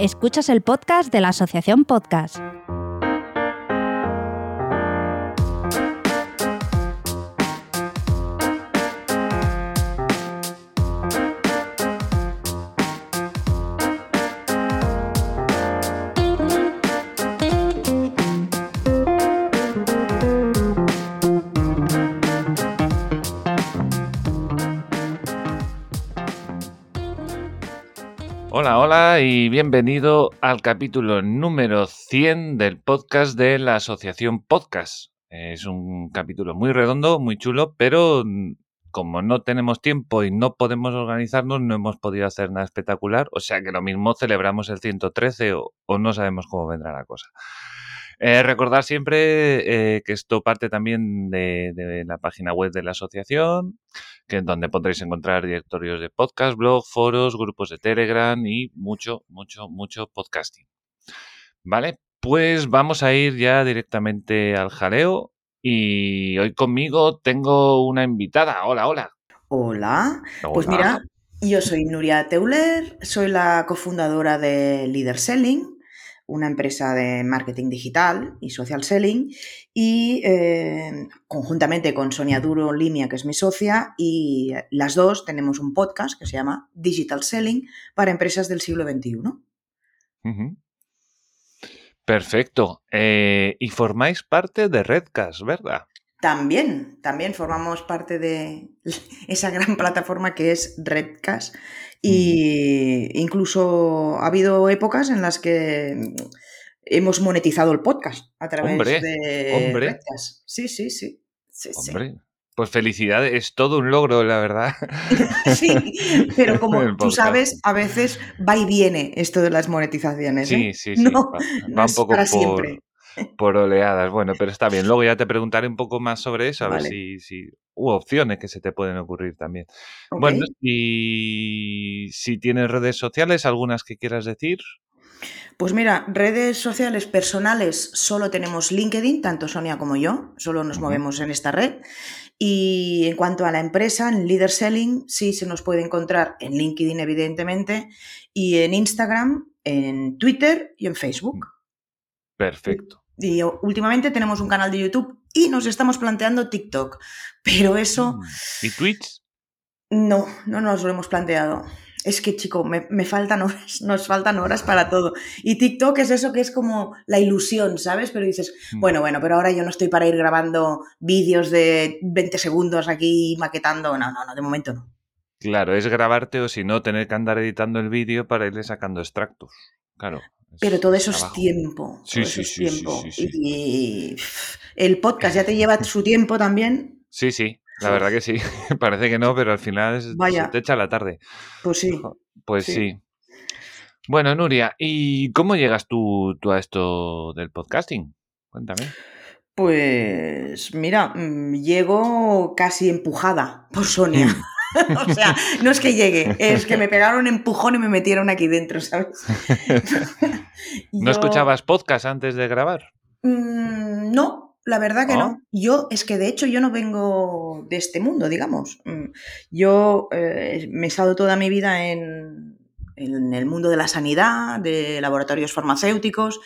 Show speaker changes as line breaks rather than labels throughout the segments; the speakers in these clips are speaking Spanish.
Escuchas el podcast de la Asociación Podcast.
Y bienvenido al capítulo número 100 del podcast de la Asociación Podcast. Es un capítulo muy redondo, muy chulo, pero mm, como no tenemos tiempo y no podemos organizarnos, no hemos podido hacer nada espectacular. O sea que lo mismo celebramos el 113 o, o no sabemos cómo vendrá la cosa. Eh, recordar siempre eh, que esto parte también de, de, la página web de la asociación, que es donde podréis encontrar directorios de podcast, blog, foros, grupos de Telegram y mucho, mucho, mucho podcasting. Vale, pues vamos a ir ya directamente al jaleo y hoy conmigo tengo una invitada. Hola, hola.
Hola. hola. Pues mira, yo soy Nuria Teuler, soy la cofundadora de Leader Selling una empresa de marketing digital y social selling, y eh, conjuntamente con Sonia Duro Línea, que es mi socia, y las dos tenemos un podcast que se llama Digital Selling para empresas del siglo XXI.
Perfecto. Eh, y formáis parte de Redcast, ¿verdad?
También, también formamos parte de esa gran plataforma que es Redcast y incluso ha habido épocas en las que hemos monetizado el podcast a través
hombre,
de
hombre.
Redcast. Sí, sí, sí. sí,
hombre. Sí. Pues felicidades, es todo un logro, la verdad.
sí, pero como tú sabes, a veces va y viene esto de las monetizaciones.
Sí,
¿eh?
sí, sí.
No,
va,
no
va
es
un poco
para
por,
siempre.
Por oleadas. Bueno, pero está bien. Luego ya te preguntaré un poco más sobre eso, a
Vale.
ver si, si hubo opciones que se te pueden ocurrir también. Bueno, y si tienes redes sociales, algunas que quieras decir.
Pues mira, redes sociales personales solo tenemos LinkedIn, tanto Sonia como yo, solo nos movemos en esta red. Y en cuanto a la empresa, en Leader Selling, sí se nos puede encontrar en LinkedIn, evidentemente, y en Instagram, en Twitter y en Facebook.
Perfecto.
Y últimamente tenemos un canal de YouTube y nos estamos planteando TikTok, pero eso
Mm. ¿Y Twitch?
no, no nos lo hemos planteado. Es que, chico, me, me faltan horas, nos faltan horas para todo. Y TikTok es eso que es como la ilusión, ¿sabes? Pero dices,
Mm.
bueno, bueno, pero ahora yo no estoy para ir grabando vídeos de 20 segundos aquí maquetando. No, no, no, de momento no.
Claro, es grabarte o si no, tener que andar editando el vídeo para irle sacando extractos. Claro.
Pero todo eso es tiempo.
Sí, sí, sí,
tiempo.
sí.
Y el podcast ya te lleva su tiempo también.
Sí, sí, la verdad que sí. Parece que no, pero al final es- se
Vaya.
te echa la tarde.
Pues sí.
Pues
Sí.
sí. Bueno, Nuria, ¿y cómo llegas tú, tú a esto del podcasting? Cuéntame.
Pues mira, mm, llego casi empujada por Sonia. o sea, no es que llegue, es que me pegaron un empujón y me metieron aquí dentro, ¿sabes?
¿No
Yo-
escuchabas podcast antes de grabar?
Mm, no, la verdad que
¿No?
no. Yo, es que de hecho yo no vengo de este mundo, digamos. Mm, Yo eh, me he estado toda mi vida en, en el mundo de la sanidad, de laboratorios farmacéuticos,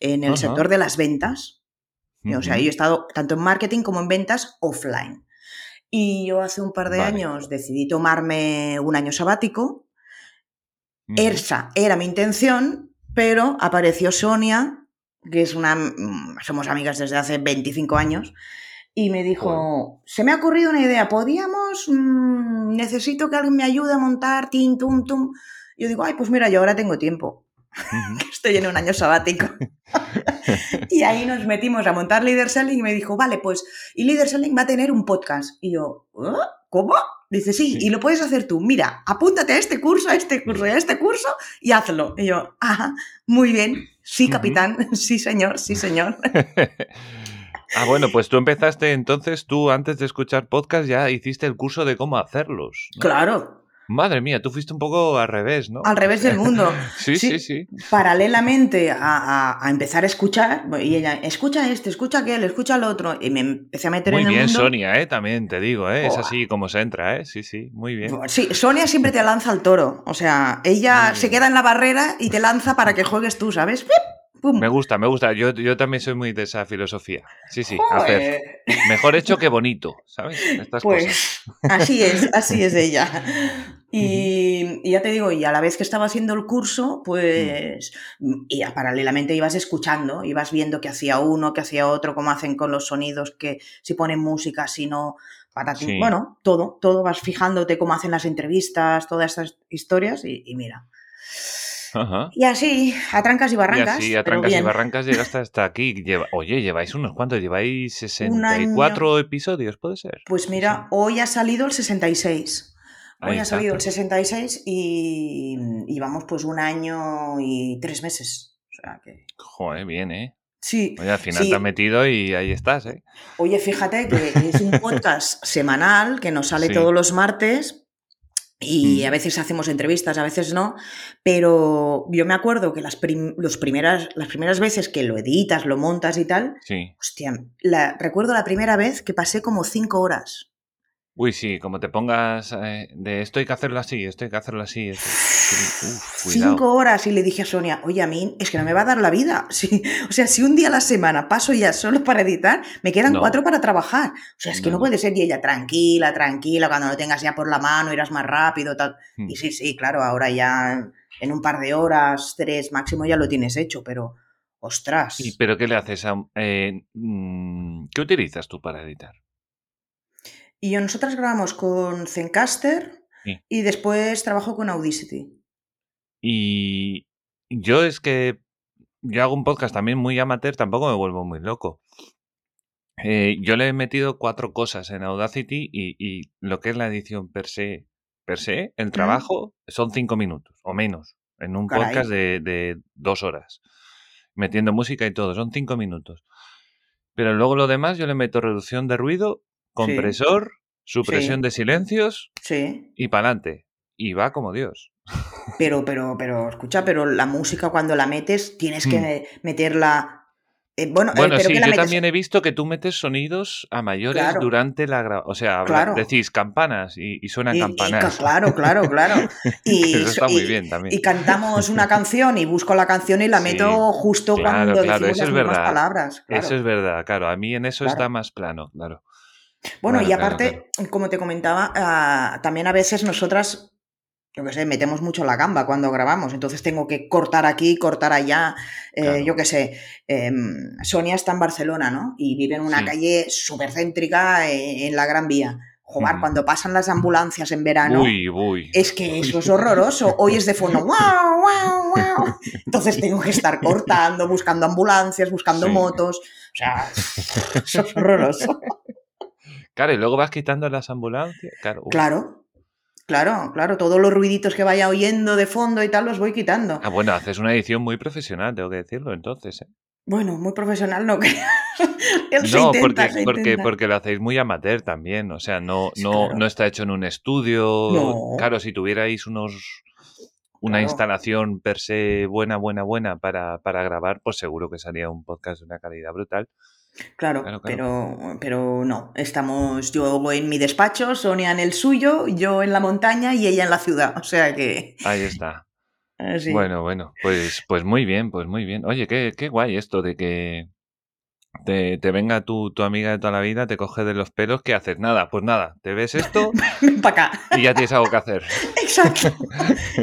en el sector de las ventas. O sea, yo he estado tanto en marketing como en ventas offline. Y yo hace un par de
Vale.
años decidí tomarme un año sabático. Esa era mi intención, pero apareció Sonia, que es una. mm, Somos amigas desde hace 25 años, y me dijo: Se me ha ocurrido una idea, ¿podíamos? Mm, necesito que alguien me ayude a montar, tin, tum, tum. Yo digo: Ay, pues mira, yo ahora tengo tiempo,
Ujú.
estoy en un año sabático. Y ahí nos metimos a montar Leader Selling y me dijo, vale, pues, y Leader Selling va a tener un podcast. Y yo, "¿Eh? ¿cómo? Dice, sí,
Sí.
y lo puedes hacer tú. Mira, apúntate a este curso, a este curso y a este curso y hazlo. Y yo, ajá, muy bien. Sí, capitán. Sí, señor, sí, señor.
ah, bueno, pues tú empezaste entonces, tú antes de escuchar podcast ya hiciste el curso de cómo hacerlos. ¿no?
Claro.
Madre mía, tú fuiste un poco al revés, ¿no?
Al revés del mundo.
sí, sí, sí,
Paralelamente a, empezar a escuchar, y ella, escucha este, escucha aquel, escucha el otro, y me empecé a meter
en
el
mundo.
Muy
bien, Sonia, ¿eh? También te digo, ¿eh? Es así como se entra, ¿eh? Sí, sí, muy bien.
Sí, Sonia siempre te lanza al toro. O sea, ella se queda en la barrera y te lanza para que juegues tú, ¿sabes?
Me gusta, me gusta. Yo, yo también soy muy de esa filosofía. Sí, sí, hacer. Mejor hecho que bonito, ¿sabes? Estas
pues así es, así es ella. Y, ya te digo, y a la vez que estaba haciendo el curso, pues y paralelamente ibas escuchando, ibas viendo qué hacía uno, qué hacía otro, cómo hacen con los sonidos, que si ponen música, si no, para ti. Bueno, todo, todo vas fijándote cómo hacen las entrevistas, todas estas historias y, y mira. Y así, a trancas y barrancas.
Y así, a trancas y barrancas llegaste hasta aquí. oye, lleváis unos cuantos, lleváis 64 episodios, ¿puede ser?
Pues mira, hoy ha salido el 66. Hoy ha salido el 66 y, y, vamos pues un año y tres meses. O sea que...
Joder, bien, ¿eh?
Sí.
Oye, al final te has metido y ahí estás, ¿eh?
Oye, fíjate que es un podcast semanal que nos sale todos los martes y mm. a veces hacemos entrevistas, a veces no, pero yo me acuerdo que las, los primeras, las primeras veces que lo editas, lo montas y tal,
sí.
hostia, la, recuerdo la primera vez que pasé como cinco horas.
Uy, sí, como te pongas eh, de esto hay que hacerlo así, esto hay que hacerlo así.
Cinco horas y le dije a Sonia, oye, a mí es que no me va a dar la vida. Sí, o sea, si un día a la semana paso ya solo para editar, me quedan cuatro para trabajar. O sea, es que no. puede ser y ella tranquila, tranquila, cuando lo tengas ya por la mano irás más rápido. Tal. Hmm. Y sí, sí, claro, ahora ya en un par de horas, tres máximo ya lo tienes hecho, pero ostras.
¿Y pero qué le haces? A, eh, mm, ¿Qué utilizas tú para editar?
Y nosotras grabamos con Zencaster y después trabajo con Audacity.
Y yo es que yo hago un podcast también muy amateur, tampoco me vuelvo muy loco. Eh, yo le he metido cuatro cosas en Audacity y, lo que es la edición per se, per se el trabajo, son cinco minutos o menos en un podcast de, dos horas, metiendo música y todo, son cinco minutos. Pero luego lo demás yo le meto reducción de ruido, compresor, supresión de silencios
sí.
y para adelante. Y va como Dios.
Pero, pero, pero, escucha, pero la música cuando la metes tienes que mm. meterla eh, bueno,
eh, sí, yo también he visto que tú metes sonidos a mayores durante la grabación. O sea, decís campanas y, suenan campanas.
claro, claro, claro.
Y, Eso está muy bien también.
Y cantamos una canción y busco la canción y la meto justo cuando claro, decimos eso las es palabras.
Eso es verdad, claro. A mí en eso está más plano, claro.
Bueno, y aparte, como te comentaba, ah, también a veces nosotras yo qué sé, metemos mucho la gamba cuando grabamos, entonces tengo que cortar aquí, cortar allá, eh, yo qué sé. Em, Sonia está en Barcelona, ¿no? Y vive en una calle súper céntrica eh, en la Gran Vía. Joder, cuando pasan las ambulancias en verano, es que eso es horroroso. Hoy es de fondo, wow, wow, wow. Entonces tengo que estar cortando, buscando ambulancias, buscando motos. O sea, eso es horroroso.
Claro, y luego vas quitando las ambulancias. Claro.
Claro, Claro, claro, todos los ruiditos que vaya oyendo de fondo y tal los voy quitando.
Ah, bueno, haces una edición muy profesional, tengo que decirlo entonces. ¿eh?
Bueno, muy profesional no creo.
no, porque, porque, porque, lo hacéis muy amateur también, o sea, no, no, no está hecho en un estudio. Claro, si tuvierais unos una instalación per se buena, buena, buena para, para grabar, pues seguro que sería un podcast de una calidad brutal.
Claro, Pero, pero no. Estamos yo en mi despacho, Sonia en el suyo, yo en la montaña y ella en la ciudad. O sea que.
Ahí está. Bueno, bueno, pues, pues muy bien, pues muy bien. Oye, qué, qué guay esto de que te, te venga tu, tu, amiga de toda la vida, te coge de los pelos, ¿qué haces? Nada, pues nada, te ves esto
acá.
y ya tienes algo que hacer.
Exacto.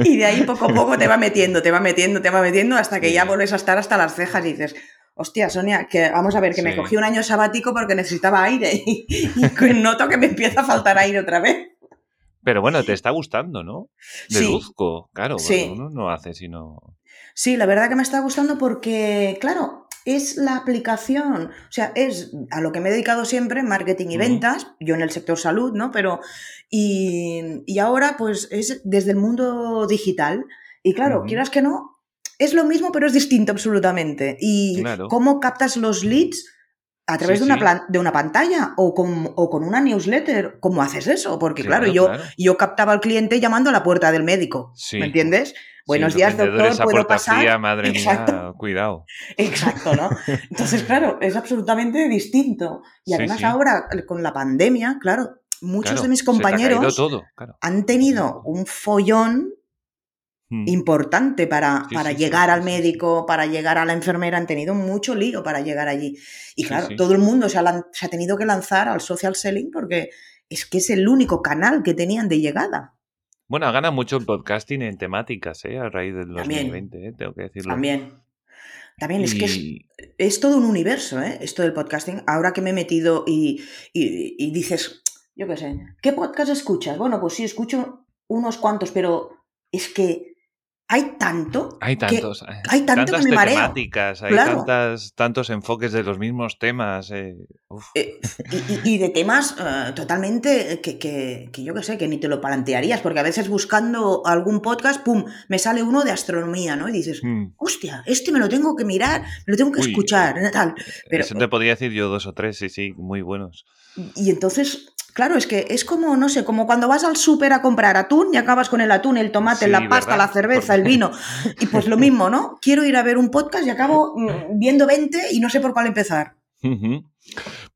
Y de ahí poco a poco te va metiendo, te va metiendo, te va metiendo hasta que ya vuelves a estar hasta las cejas y dices, hostia, Sonia, que vamos a ver, que me cogí un año sabático porque necesitaba aire y, noto que me empieza a faltar aire otra vez.
Pero bueno, te está gustando, ¿no? Deduzco, claro, sí. uno no hace sino...
Sí, la verdad que me está gustando porque, claro, es la aplicación, o sea, es a lo que me he dedicado siempre, marketing y ventas, yo en el sector salud, ¿no? Pero, y, ahora pues es desde el mundo digital. Y claro, quieras que no, es lo mismo, pero es distinto absolutamente. Y cómo captas los leads a través
Sí,
de, una plan- de una pantalla o con, o con una newsletter. ¿Cómo haces eso? Porque claro,
Claro,
yo,
claro.
yo captaba al cliente llamando a la puerta del médico.
Sí.
¿Me entiendes? Buenos
Sí,
días, doctor, ¿puedo pasar?
fría, madre
Exacto.
mía, cuidado.
Exacto, ¿no? Entonces, claro, es absolutamente distinto. Y además ahora, con la pandemia, claro, muchos
Claro,
de mis
te
compañeros
todo,
han tenido un follón
Mm.
importante para,
Sí,
para
sí,
llegar
sí,
al médico, para llegar a la enfermera, han tenido mucho lío para llegar allí. Y claro, todo el mundo se ha, se ha tenido que lanzar al social selling porque es que es el único canal que tenían de llegada.
Bueno, gana mucho el podcasting en temáticas, ¿eh? A raíz del
También.
2020, ¿eh? Tengo que decirlo.
También. También es que es, es todo un universo, ¿eh? Esto del podcasting. Ahora que me he metido y, y- y dices, yo qué sé, ¿qué podcast escuchas? Bueno, pues sí, escucho unos cuantos, pero es que hay tanto.
Hay
que-
tantos, eh,
hay tanto que
tantas
me
temáticas, hay
Claro.
tantas, tantos enfoques de los mismos temas. eh.
Eh, y, de temas totalmente que, que- que yo qué sé, que ni te lo plantearías, porque a veces buscando algún podcast, ¡pum!, me sale uno de astronomía, ¿no? Y dices,
Mm.
hostia, este me lo tengo que mirar, me lo tengo que
Uy,
escuchar, tal. Pero,
Eso te podría decir yo dos o tres, sí, sí, muy buenos.
Y entonces, claro, es que es como, no sé, como cuando vas al súper a comprar atún y acabas con el atún, el tomate,
Sí,
la pasta,
¿verdad?
la cerveza, el vino. Y pues lo mismo, ¿no? Quiero ir a ver un podcast y acabo mm, viendo 20 y no sé por cuál empezar.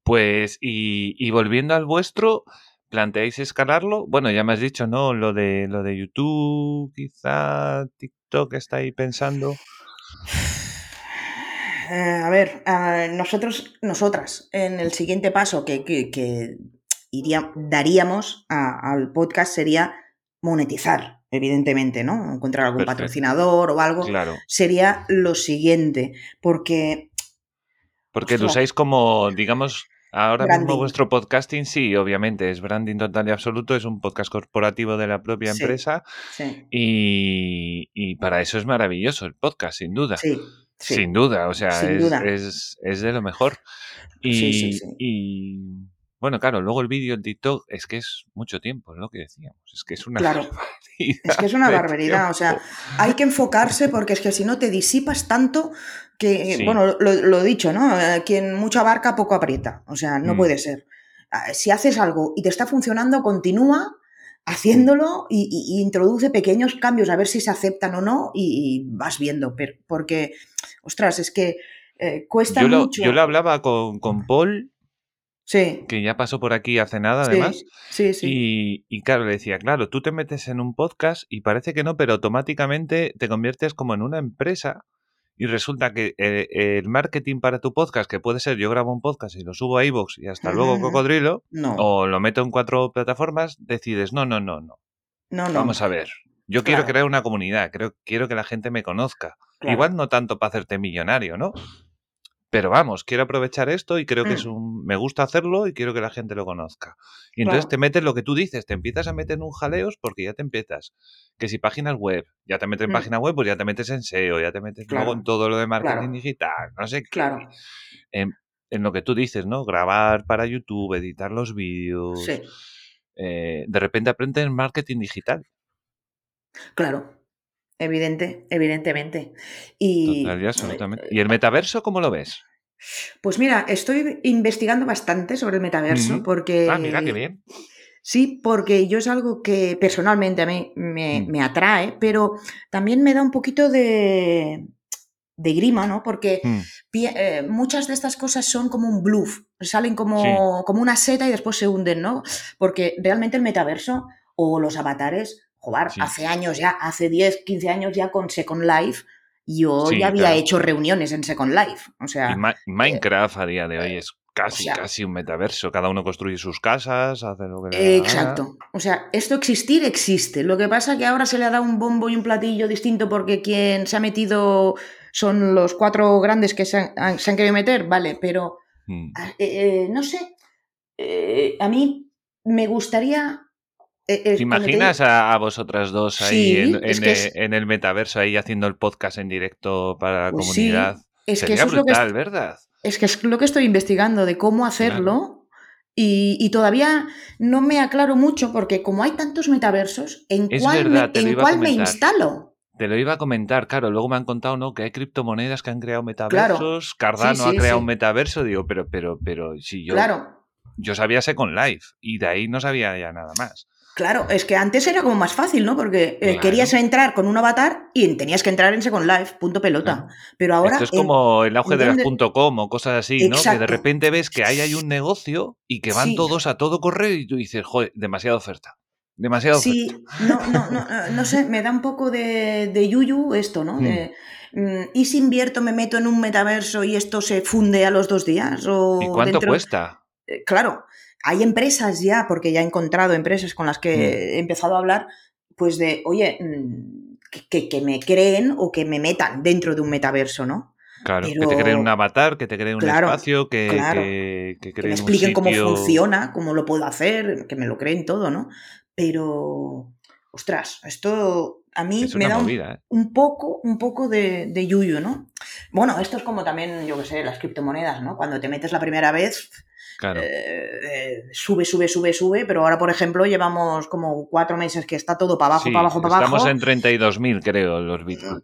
Pues, y, y volviendo al vuestro, ¿planteáis escalarlo? Bueno, ya me has dicho, ¿no? Lo de, lo de YouTube, quizá TikTok está ahí pensando.
Eh, a ver, ah, nosotros, nosotras, en el siguiente paso que, que- que iría- daríamos a- al podcast sería monetizar, evidentemente, ¿no? Encontrar algún
Perfecto.
patrocinador o algo.
Claro,
Sería lo siguiente, porque
porque lo usáis como, digamos, ahora mismo vuestro podcasting, sí, obviamente, es branding total y absoluto, es un podcast corporativo de la propia
Sí.
empresa
sí,
y, y para eso es maravilloso el podcast, sin duda.
sí, sí.
Sin duda, o sea, es,
duda.
es- es de lo mejor. Y,
Sí, sí, sí.
y, bueno, claro, luego el vídeo en TikTok es que es mucho tiempo, es lo que decíamos. Es que es una
Claro.
barbaridad
Es que es una barbaridad, o sea, hay que enfocarse porque es que si no te disipas tanto que,
Sí.
bueno, lo, lo dicho, ¿no? Eh, Quien mucho abarca, poco aprieta. O sea, no
Mm.
puede ser. Ah, Si haces algo y te está funcionando, continúa haciéndolo y, y- y introduce pequeños cambios a ver si se aceptan o no y, y vas viendo. pero- porque, ostras, es que eh, cuesta
Yo lo,
mucho.
yo lo hablaba con, con Paul,
Sí,
que ya pasó por aquí hace nada,
sí,
además.
sí, sí.
Y, y claro, le decía, claro, tú te metes en un podcast y parece que no, pero automáticamente te conviertes como en una empresa y resulta que eh, el marketing para tu podcast, que puede ser yo grabo un podcast y lo subo a iVoox y hasta luego
Ujú.
Cocodrilo,
No,
o lo meto en cuatro plataformas, decides, no, no, no, no,
no, no.
vamos a ver. Yo quiero crear una comunidad, creo, quiero que la gente me conozca.
Claro.
Igual no tanto para hacerte millonario, ¿no? Pero vamos, quiero aprovechar esto y creo que es
Mm.
un. Me gusta hacerlo y quiero que la gente lo conozca. Y entonces
Claro.
te metes lo que tú dices, te empiezas a meter en un jaleos porque ya te empiezas. Que si páginas web, ya te metes en
Mm.
página web, pues ya te metes en SEO, ya te metes luego
Claro.
en todo lo de marketing
Claro.
digital, no sé qué.
Claro,
En, en lo que tú dices, ¿no? Grabar para YouTube, editar los vídeos.
sí,
eh, de repente aprendes marketing digital.
claro. Evidente, evidentemente. Y
Total y absolutamente. ¿Y el metaverso cómo lo ves?
pues mira, estoy investigando bastante sobre el metaverso porque
Ah, mira, qué bien.
sí, porque yo es algo que personalmente a mí me,
Mm.
me atrae, pero también me da un poquito de, de grima, ¿no? Porque
Mm,
eh, muchas de estas cosas son como un bluff, salen como, como una seta y después se hunden, ¿no? Porque realmente el metaverso o los avatares, joder,
Sí.
hace años ya, hace 10, 15 años ya con Second Life, yo
Sí,
ya había
claro.
hecho reuniones en Second Life. O sea,
Y Ma- Minecraft a día de hoy es casi,
sea-
casi un metaverso. Cada uno construye sus casas, hace lo que le
eh, exacto. O sea, esto existir existe. Lo que pasa que ahora se le ha dado un bombo y un platillo distinto porque quien se ha metido son los cuatro grandes que se han, han- se han querido meter, vale, pero
Mm.
Eh, eh, no sé, eh, a mí me gustaría... eh, eh,
¿Te imaginas a, a vosotras dos ahí
Sí,
en,
es
en,
que es-
en el metaverso, ahí haciendo el podcast en directo para la
Pues sí,
comunidad?
es que
Sería
eso es lo que,
brutal, ¿verdad?
es que es lo que estoy investigando de cómo hacerlo y, y todavía no me aclaro mucho porque como hay tantos metaversos, ¿en cuál,
verdad,
me, en cuál instalo?
Te lo iba a comentar, claro, luego me han contado, ¿no? Que hay criptomonedas que han creado metaversos, Cardano ha creado un metaverso, digo, pero, pero, pero, si yo.
Claro.
Yo sabía Second Life y de ahí no sabía ya nada más.
Claro, es que antes era como más fácil, ¿no? Porque eh, querías entrar con un avatar y tenías que entrar en Second Life, punto pelota. Pero ahora.
Esto es como el auge de las .com o cosas así, ¿no? Que de repente ves que ahí hay un negocio y que van todos a todo correr y tú dices, joder, demasiada oferta. Demasiado.
Sí, no, no, no, no, sé, me da un poco de, de yuyu esto, ¿no? Hmm. Mm, ¿Y si invierto, me meto en un metaverso y esto se funde a los dos días? O
¿Y cuánto cuesta?
Eh, claro, hay empresas ya, porque ya he encontrado empresas con las que hmm. he empezado a hablar, pues de, oye, mm, que, que, me creen o que me metan dentro de un metaverso, ¿no?
Claro, que te creen un avatar, que te creen un espacio, que, que,
que, me expliquen cómo funciona, cómo lo puedo hacer, que me lo creen todo, ¿no? Pero, ostras, esto a mí me da
¿eh?
un, poco, un poco de, de yuyu, ¿no? Bueno, esto es como también, yo qué sé, las criptomonedas, ¿no? Cuando te metes la primera vez, eh, eh, sube, sube, sube, sube, pero ahora, por ejemplo, llevamos como cuatro meses que está todo para abajo, para abajo, para
abajo.
Estamos
en 32.000, creo, los bitcoins.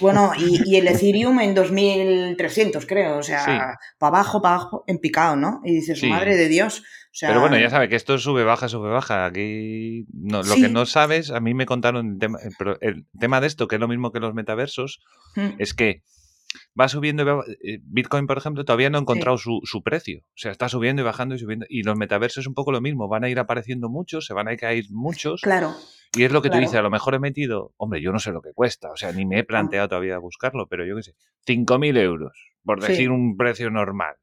Bueno, y, el Ethereum en 2.300, creo, o sea, para abajo, para abajo, en picado, ¿no? Y dices, madre de Dios.
pero bueno, ya sabe que esto sube, baja, sube, baja. Aquí no, lo que no sabes, a mí me contaron el tema, el tema de esto, que es lo mismo que los metaversos, mm. es que va subiendo eh, Bitcoin, por ejemplo, todavía no ha encontrado su, precio. O sea, está subiendo y bajando y subiendo. Y los metaversos es un poco lo mismo. Van a ir apareciendo muchos, se van a caer muchos.
Claro.
Y es lo que tú dices, a lo mejor he metido, hombre, yo no sé lo que cuesta, o sea, ni me he planteado todavía buscarlo, pero yo qué sé, 5.000 euros, por decir un precio normal.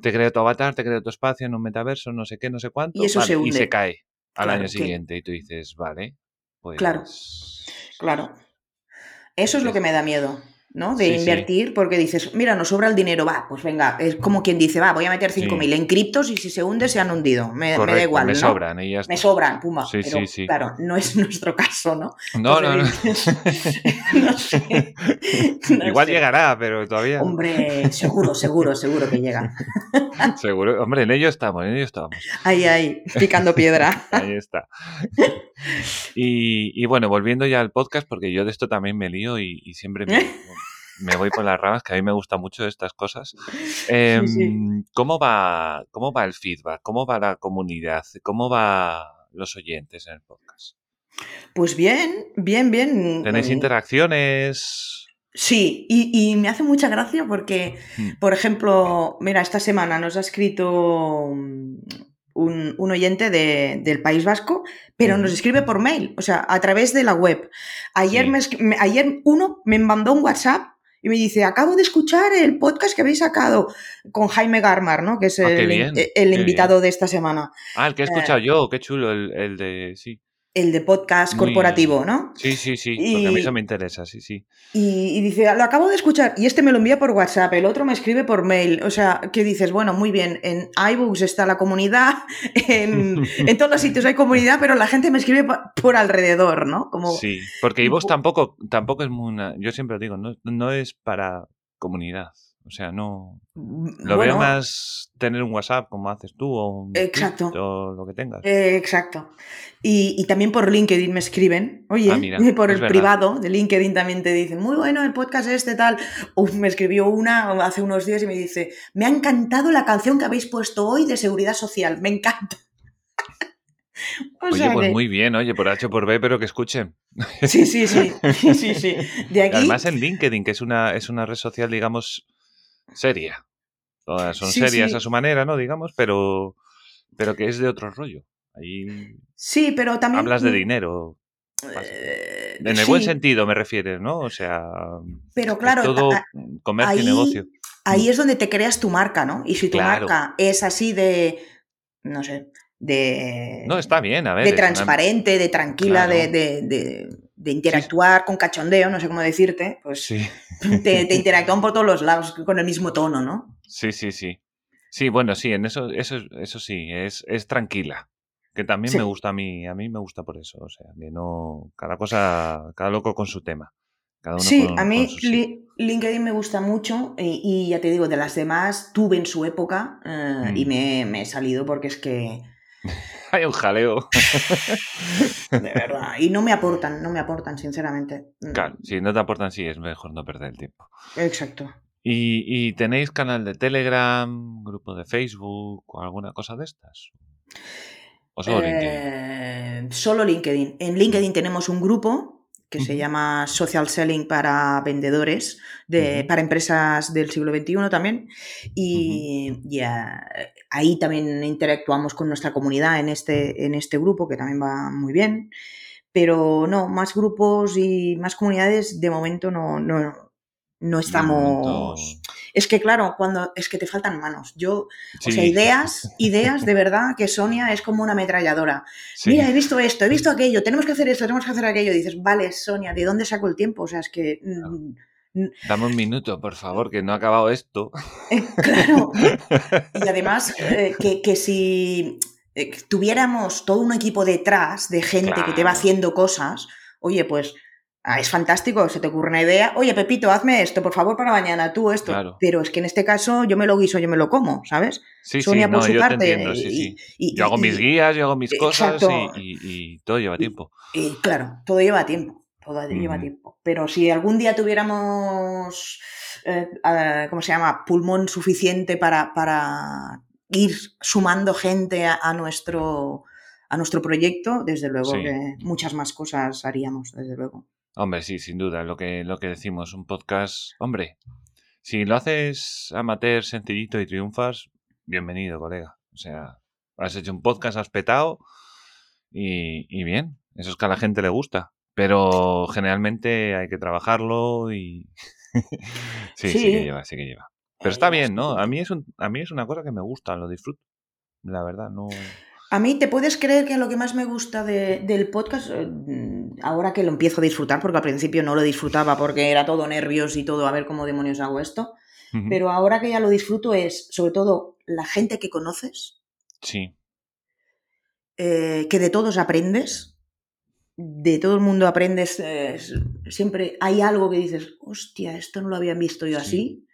Te creo tu avatar, te creo tu espacio en un metaverso, no sé qué, no sé cuánto,
y, eso se,
y se cae al año siguiente. Y tú dices, vale, pues...
Claro, claro. Eso es lo que me da miedo. ¿No? De invertir, porque dices, mira, nos sobra el dinero, va, pues venga, es como quien dice, va, voy a meter 5.000 en criptos y si se hunde se han hundido, me, da igual.
Me sobran, ellas
Me sobran, pumba. Pero, claro, no es nuestro caso, ¿no?
No, no, no. no sé. igual llegará, pero todavía.
Hombre, seguro, seguro, seguro que llega.
seguro, hombre, en ello estamos, en ello estamos.
Ahí, ahí, picando piedra.
ahí está. Y, bueno, volviendo ya al podcast, porque yo de esto también me lío y, siempre me, voy por las ramas, que a mí me gusta mucho estas cosas. Em, ¿cómo, va, ¿Cómo va el feedback? ¿Cómo va la comunidad? ¿Cómo va los oyentes en el podcast?
Pues bien, bien, bien.
¿Tenéis mm. interacciones?
Sí, y, me hace mucha gracia porque, mm. por ejemplo, mira, esta semana nos ha escrito un, oyente del País Vasco, pero nos escribe por mail, o sea, a través de la web. Ayer, me, ayer uno me mandó un WhatsApp y me dice, acabo de escuchar el podcast que habéis sacado con Jaime Garmar, ¿no? Que es ah, el, invitado de esta semana.
Ah, el que he escuchado eh, yo, qué chulo, el, el de... Sí
el de podcast corporativo, ¿no?
Sí, sí, sí, porque a mí eso me interesa, sí, sí.
Y, dice, lo acabo de escuchar, y este me lo envía por WhatsApp, el otro me escribe por mail, o sea, que dices, bueno, muy bien, en iBooks está la comunidad, en, todos los sitios hay comunidad, pero la gente me escribe por, alrededor, ¿no? Como,
sí, porque iVoox tampoco, tampoco es muy, yo siempre digo, no, no es para comunidad. O sea, no. Mm, lo veo más tener un WhatsApp como haces tú o un
exacto.
o lo que tengas.
Eh, exacto. Y, también por LinkedIn me escriben. Oye, ah, por el privado de LinkedIn también te dicen, muy bueno el podcast este tal. me escribió una hace unos días y me dice, me ha encantado la canción que habéis puesto hoy de seguridad social. Me encanta.
oye, pues muy bien, oye, por H por B, pero que escuchen.
Sí, sí, sí. sí, sí. De aquí...
Además en LinkedIn, que es una, es una red social, digamos, seria. Todas son serias a su manera, ¿no? Digamos, pero, pero que es de otro rollo. Ahí
sí, pero también...
Hablas de dinero. Eh, en el buen sentido me refieres, ¿no? O sea,
pero claro,
todo comercio y negocio.
Ahí es donde te creas tu marca, ¿no? Y si tu marca es así de, no sé, de...
No, está bien, a ver.
De transparente, de tranquila, de, de interactuar con cachondeo, no sé cómo decirte, pues te, te, interactúan por todos los lados con el mismo tono, ¿no?
Sí, sí, sí. Sí, bueno, sí, en eso, eso, eso sí, es, es tranquila. Que también me gusta a mí, a mí me gusta por eso. O sea, que no. Cada cosa, cada loco con su tema. Cada uno
sí, a mí LinkedIn me gusta mucho y, ya te digo, de las demás tuve en su época eh, y mm. me, me, he salido porque es que
hay un jaleo.
De verdad. Y no me aportan, no me aportan, sinceramente.
Claro, si no te aportan, sí, es mejor no perder el tiempo.
Exacto.
¿Y, y tenéis canal de Telegram, grupo de Facebook o alguna cosa de estas? ¿O solo LinkedIn?
Eh, solo LinkedIn. En LinkedIn tenemos un grupo que se llama Social Selling para vendedores, de, para empresas del siglo XXI también. Y ya, ahí también interactuamos con nuestra comunidad en este, en este grupo, que también va muy bien. Pero no, más grupos y más comunidades de momento no, no, no estamos. Es que claro, cuando es que te faltan manos. Yo, o sea, ideas, ideas de verdad que Sonia es como una ametralladora.
sí.
Mira, he visto esto, he visto aquello, tenemos que hacer esto, tenemos que hacer aquello. Y dices, vale, Sonia, ¿de dónde saco el tiempo? O sea, es que. mm,
Dame un minuto, por favor, que no ha acabado esto.
eh, claro. Y además, eh, que, que si eh, tuviéramos todo un equipo detrás de gente que te va
Claro.
haciendo cosas, oye, pues. Ah, es fantástico, se te ocurre una idea. Oye, Pepito, hazme esto, por favor, para mañana, tú esto.
Claro.
Pero es que en este caso yo me lo guiso, yo me lo como, ¿sabes?
Sí, sí,
Sonia por
no,
su
yo te
parte.
entiendo, sí,
y-
sí.
y-
Yo hago mis guías, yo hago mis cosas y, todo lleva tiempo.
Y claro, todo lleva tiempo, todo lleva tiempo. Pero si algún día tuviéramos, eh, ¿cómo se llama?, pulmón suficiente para, para ir sumando gente a, a nuestro, a nuestro proyecto, desde luego
Sí.
que muchas más cosas haríamos, desde luego.
Hombre, sí, sin duda, lo que, lo que decimos, un podcast, hombre, si lo haces amateur, sencillito y triunfas, bienvenido, colega. O sea, has hecho un podcast, has petado y, y bien, eso es que a la gente le gusta. Pero generalmente hay que trabajarlo y... sí, sí,
Sí.
que lleva, sí que lleva. Pero está bien, ¿no? A mí, es un, a mí es una cosa que me gusta, lo disfruto. La verdad, no...
A mí, ¿te puedes creer que lo que más me gusta de- del podcast, eh, ahora que lo empiezo a disfrutar, porque al principio no lo disfrutaba porque era todo nervios y todo, a ver cómo demonios hago esto, pero ahora que ya lo disfruto es, sobre todo, la gente que conoces,
Sí,
eh, que de todos aprendes, de todo el mundo aprendes, eh, siempre hay algo que dices, hostia, esto no lo habían visto yo
Sí.
así.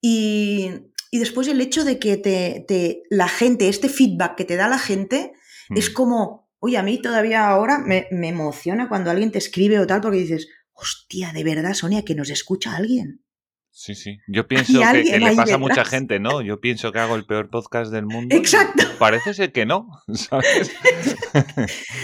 Y, y después el hecho de que te, te- la gente, este feedback que te da la gente, es
Mm.
como, oye, a mí todavía ahora me, me emociona cuando alguien te escribe o tal, porque dices, hostia, de verdad, Sonia, que nos escucha alguien.
Sí, sí. Yo pienso que, le pasa a mucha gente, ¿no? Yo pienso que hago el peor podcast del mundo.
Exacto.
Parece ser que no, ¿sabes?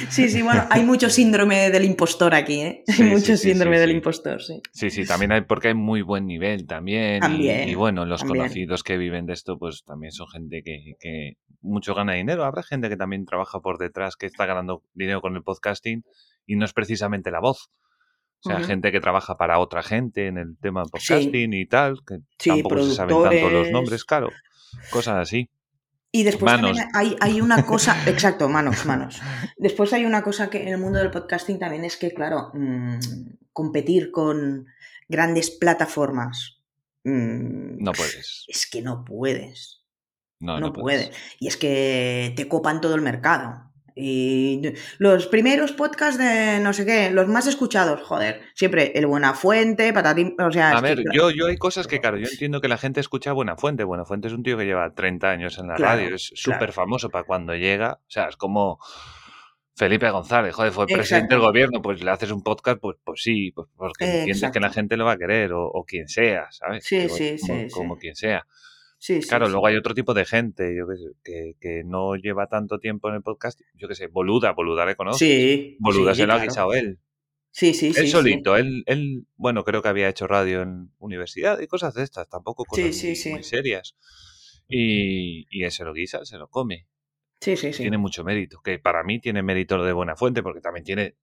Sí, sí, bueno, hay mucho síndrome del impostor aquí, ¿eh? Hay
sí,
mucho
sí,
síndrome
sí,
del impostor, sí.
Sí, sí, también hay, porque hay muy buen nivel también. y-
También,
y, bueno, los
también.
conocidos que viven de esto, pues también son gente que, que mucho gana dinero. Habrá gente que también trabaja por detrás, que está ganando dinero con el podcasting y no es precisamente la voz. O sea, gente que trabaja para otra gente en el tema de podcasting y tal, que
Sí,
tampoco se saben tanto los nombres, claro. Cosas así.
Y después
Manos.
también hay, hay una cosa, exacto, manos, manos. Después hay una cosa que en el mundo del podcasting también es que, claro, mm, competir con grandes plataformas, mm,
No puedes.
es que no puedes,
No,
no,
no, puedes.
puedes. Y es que te copan todo el mercado. Y los primeros podcasts de no sé qué, los más escuchados, joder, siempre el Buena Fuente, Patatín, o sea,
A
que,
ver, yo, yo hay cosas que, claro, yo entiendo que la gente escucha Buenafuente. Buenafuente es un tío que lleva 30 años en la
Claro,
radio, es
claro.
súper famoso para cuando llega. O sea, es como Felipe González, joder, fue presidente
Exacto.
del gobierno, pues le haces un podcast, pues, pues sí, pues porque entiendes que la
Exacto.
gente lo va a querer, o, o quien sea, ¿sabes?
Sí,
Digo,
sí,
como,
sí,
como
sí.
quien sea.
Sí,
Claro,
sí.
luego hay otro tipo de gente, yo sé, que, que no lleva tanto tiempo en el podcast, yo qué sé, Boluda, Boluda le conoces.
Sí,
Boluda se lo ha guisado él.
Sí, sí, sí.
Él
sí.
solito, él, él, bueno, creo que había hecho radio en universidad y cosas de estas, tampoco cosas muy serias. Y, y él se lo guisa, se lo come.
Sí, sí, sí.
Tiene mucho mérito, que para mí tiene mérito lo de buena fuente, porque también tiene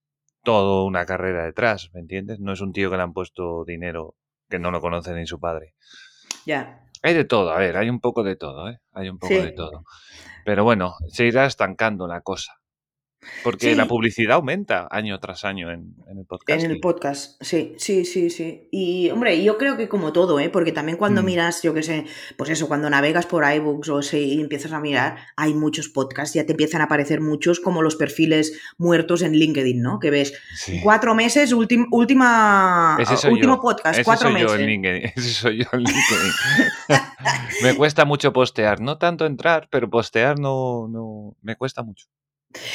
toda una carrera detrás, ¿me entiendes? No es un tío que le han puesto dinero que no lo conoce ni su padre.
Ya.
Hay de todo, a ver, hay un poco de todo, ¿eh? Hay un poco
Sí.
de todo. Pero bueno, se irá estancando la cosa. Porque
Sí.
la publicidad aumenta año tras año en, en el podcast.
En el podcast, sí, sí, sí, sí. Y, hombre, yo creo que como todo, ¿eh? Porque también cuando
Mm.
miras, yo qué sé, pues eso, cuando navegas por iBooks o si y empiezas a mirar, hay muchos podcasts, ya te empiezan a aparecer muchos como los perfiles muertos en LinkedIn, ¿no? Que ves,
Sí.
cuatro meses, ultim- última,
soy
último
yo.
podcast,
Ese
cuatro
soy
meses.
yo en LinkedIn. Ese soy yo en LinkedIn. me cuesta mucho postear. No tanto entrar, pero postear no, no me cuesta mucho.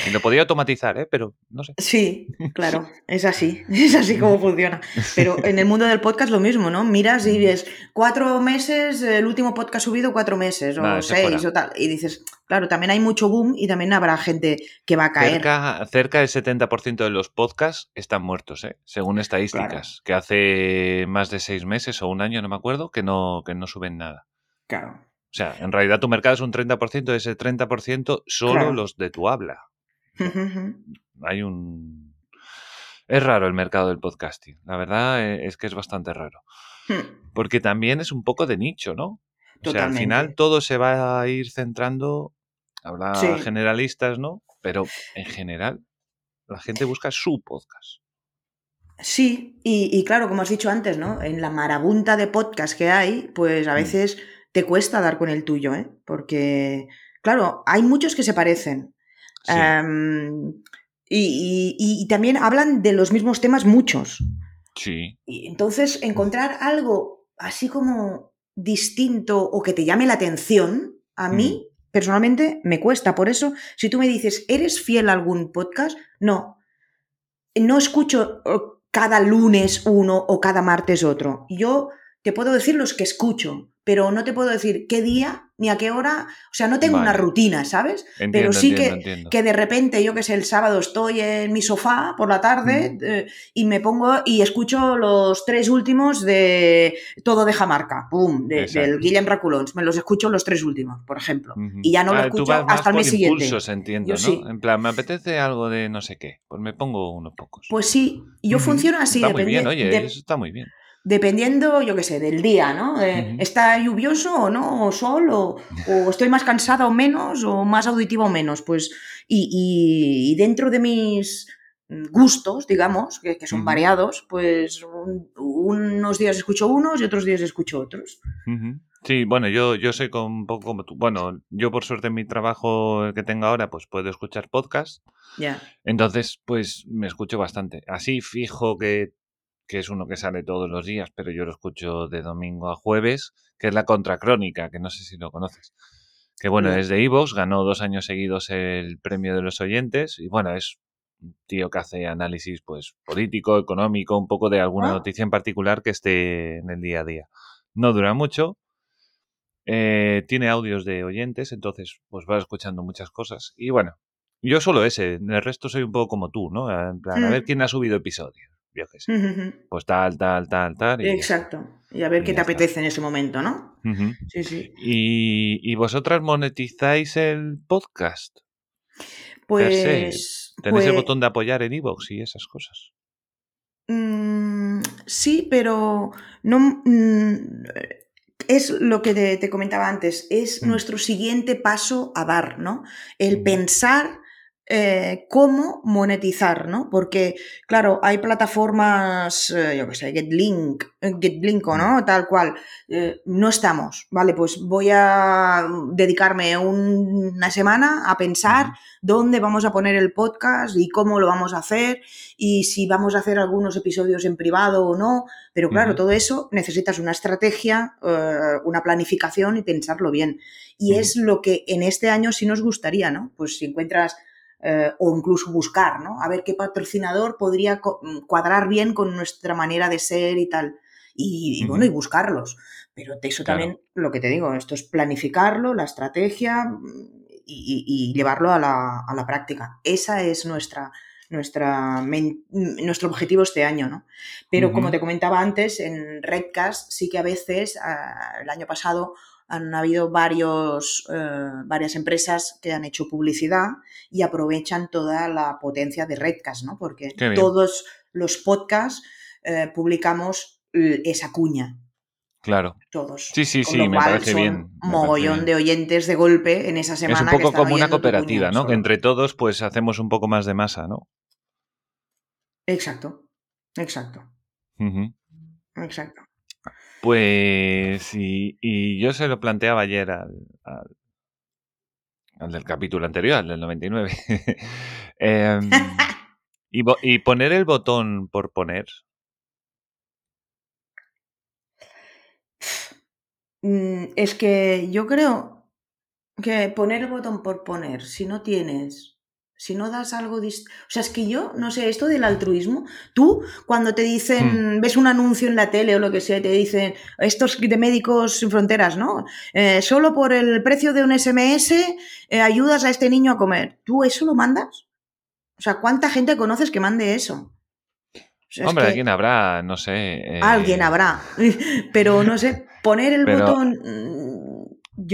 Y lo podría automatizar, ¿eh? pero no sé.
Sí, claro, es así, es así como funciona. Pero en el mundo del podcast lo mismo, ¿no? Miras y ves cuatro meses, el último podcast subido cuatro meses o seis o tal. Y dices, claro, también hay mucho boom y también habrá gente que va a caer.
Cerca, cerca del 70% de los podcasts están muertos, ¿eh? según estadísticas, que hace más de seis meses o un año, no me acuerdo, que no, que no suben nada.
Claro.
O sea, en realidad tu mercado es un 30%, de ese 30% solo los de tu habla. Hay un... Es raro el mercado del podcasting. La verdad e, es que es bastante raro. Hmm. Porque también es un poco de nicho, ¿no? O sea, al final todo se va a ir centrando, habla generalistas, ¿no? Pero en general la gente busca su podcast.
Sí, y, y, claro, como has dicho antes, ¿no? En la marabunta de podcast que hay, pues a mm. veces te cuesta dar con el tuyo, ¿eh? Porque, claro, hay muchos que se parecen. Em, y, también hablan de los mismos temas muchos.
Sí.
Y entonces, encontrar algo así como distinto o que te llame la atención, a mí mm. personalmente me cuesta. Por eso, si tú me dices, ¿eres fiel a algún podcast? No. No escucho cada lunes uno o cada martes otro. Yo te puedo decir los que escucho, pero no te puedo decir qué día ni a qué hora, o sea, no tengo una rutina, ¿sabes? pero sí que, que de repente, yo que sé, el sábado estoy en mi sofá por la tarde eh, y me pongo y escucho los tres últimos de Todo de Jamarca, ¡pum! del Guillem Raculons, me los escucho los tres últimos, por ejemplo, y ya no los escucho hasta el mes siguiente.
Impulsos, entiendo, ¿no? En plan, me apetece algo de no sé qué, pues me pongo unos pocos.
Pues sí, yo funciono así.
Está muy bien, oye, eso está muy bien
dependiendo, yo qué sé, del día, ¿no? ¿Está lluvioso o no? ¿O sol? O, estoy más cansada o menos? ¿O más auditiva o menos? Pues, y, dentro de mis gustos, digamos, que, son variados, pues unos días escucho unos y otros días escucho otros.
Sí, bueno, yo, yo soy un poco como tú. Bueno, yo por suerte en mi trabajo que tengo ahora, pues puedo escuchar podcast.
Ya.
Entonces, pues me escucho bastante. Así fijo que que es uno que sale todos los días, pero yo lo escucho de domingo a jueves, que es la Contracrónica, que no sé si lo conoces. Que bueno, es de Evox, ganó dos años seguidos el premio de los oyentes y bueno, es un tío que hace análisis pues político, económico, un poco de alguna ah. noticia en particular que esté en el día a día. No dura mucho, eh, tiene audios de oyentes, entonces pues vas escuchando muchas cosas. Y bueno, yo solo ese, el resto soy un poco como tú, ¿no? En plan, a ver mm. quién ha subido episodios yo Pues tal, tal, tal, tal.
Exacto. Y a ver qué te apetece en ese momento, ¿no? Sí, sí.
¿Y, vosotras monetizáis el podcast?
Pues.
¿Tenéis el pues botón de apoyar en iVoox y esas cosas?
Mm, sí, pero no. Mm, es lo que te, comentaba antes, es mm. nuestro siguiente paso a dar, ¿no? El pensar eh, cómo monetizar, ¿no? Porque, claro, hay plataformas, eh, yo qué sé, GetLink, eh, GetLink o no, tal cual, no estamos, ¿vale? Pues voy a dedicarme una semana a pensar dónde vamos a poner el podcast y cómo lo vamos a hacer y si vamos a hacer algunos episodios en privado o no, pero claro, todo eso necesitas una estrategia, una planificación y pensarlo bien. Y es lo que en este año sí nos gustaría, ¿no? Pues si encuentras eh, o incluso buscar, ¿no? A ver qué patrocinador podría mm, cuadrar bien con nuestra manera de ser y tal. Y, bueno, y buscarlos. Pero eso también, lo que te digo, esto es planificarlo, la estrategia y, llevarlo a la, práctica. Esa es nuestra, nuestra nuestro objetivo este año, ¿no? Pero como te comentaba antes, en Redcast sí que a veces, ah, el año pasado, han habido varios, eh, varias empresas que han hecho publicidad y aprovechan toda la potencia de Redcast, ¿no? Porque todos los podcasts eh, publicamos esa cuña.
Claro.
Todos.
Sí, sí, sí, me parece bien.
mogollón de oyentes de golpe en esa semana.
Es un poco como una cooperativa, ¿no? Que entre todos, pues hacemos un poco más de masa, ¿no?
Exacto. Exacto. Exacto.
Pues, y, yo se lo planteaba ayer al, al, del capítulo anterior, al del 99. Em, y, y poner el botón por poner.
Mm, es que yo creo que poner el botón por poner, si no tienes si no das algo... O sea, es que yo, no sé, esto del altruismo, tú cuando te dicen, hmm. ves un anuncio en la tele o lo que sea, te dicen, estos de Médicos Sin Fronteras, ¿no? Eh, solo por el precio de un SMS eh, ayudas a este niño a comer. ¿Tú eso lo mandas? O sea, ¿cuánta gente conoces que mande eso?
Hombre, alguien habrá, no sé.
Eh, alguien habrá. Pero no sé, poner el botón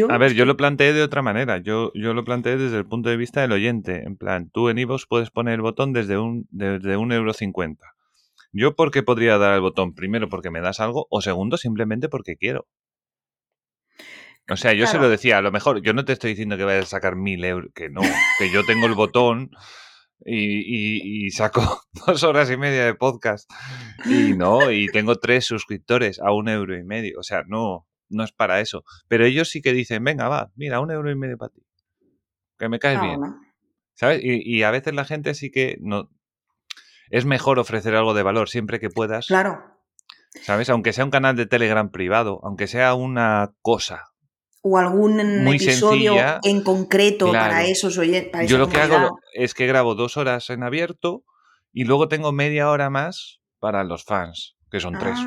a ver, yo lo planteé de otra manera. Yo, yo lo planteé desde el punto de vista del oyente. En plan, tú en iVoox puedes poner el botón desde un, desde un euro cincuenta. Yo, ¿por qué podría dar el botón? Primero, porque me das algo, o segundo, simplemente porque quiero. O sea, yo se lo decía, a lo mejor, yo no te estoy diciendo que vayas a sacar mil euros, que no, que yo tengo el botón y, y, saco dos horas y media de podcast y no, y tengo tres suscriptores a un euro y medio. O sea, no, no es para eso. Pero ellos sí que dicen, venga, va, mira, un euro y medio para ti. Que me caes bien. ¿Sabes? Y, a veces la gente sí que no. Es mejor ofrecer algo de valor siempre que puedas.
Claro.
¿Sabes? Aunque sea un canal de Telegram privado, aunque sea una cosa.
O algún episodio en concreto para esos oyentes.
Yo lo que hago es que grabo dos horas en abierto y luego tengo media hora más para los fans, que son tres.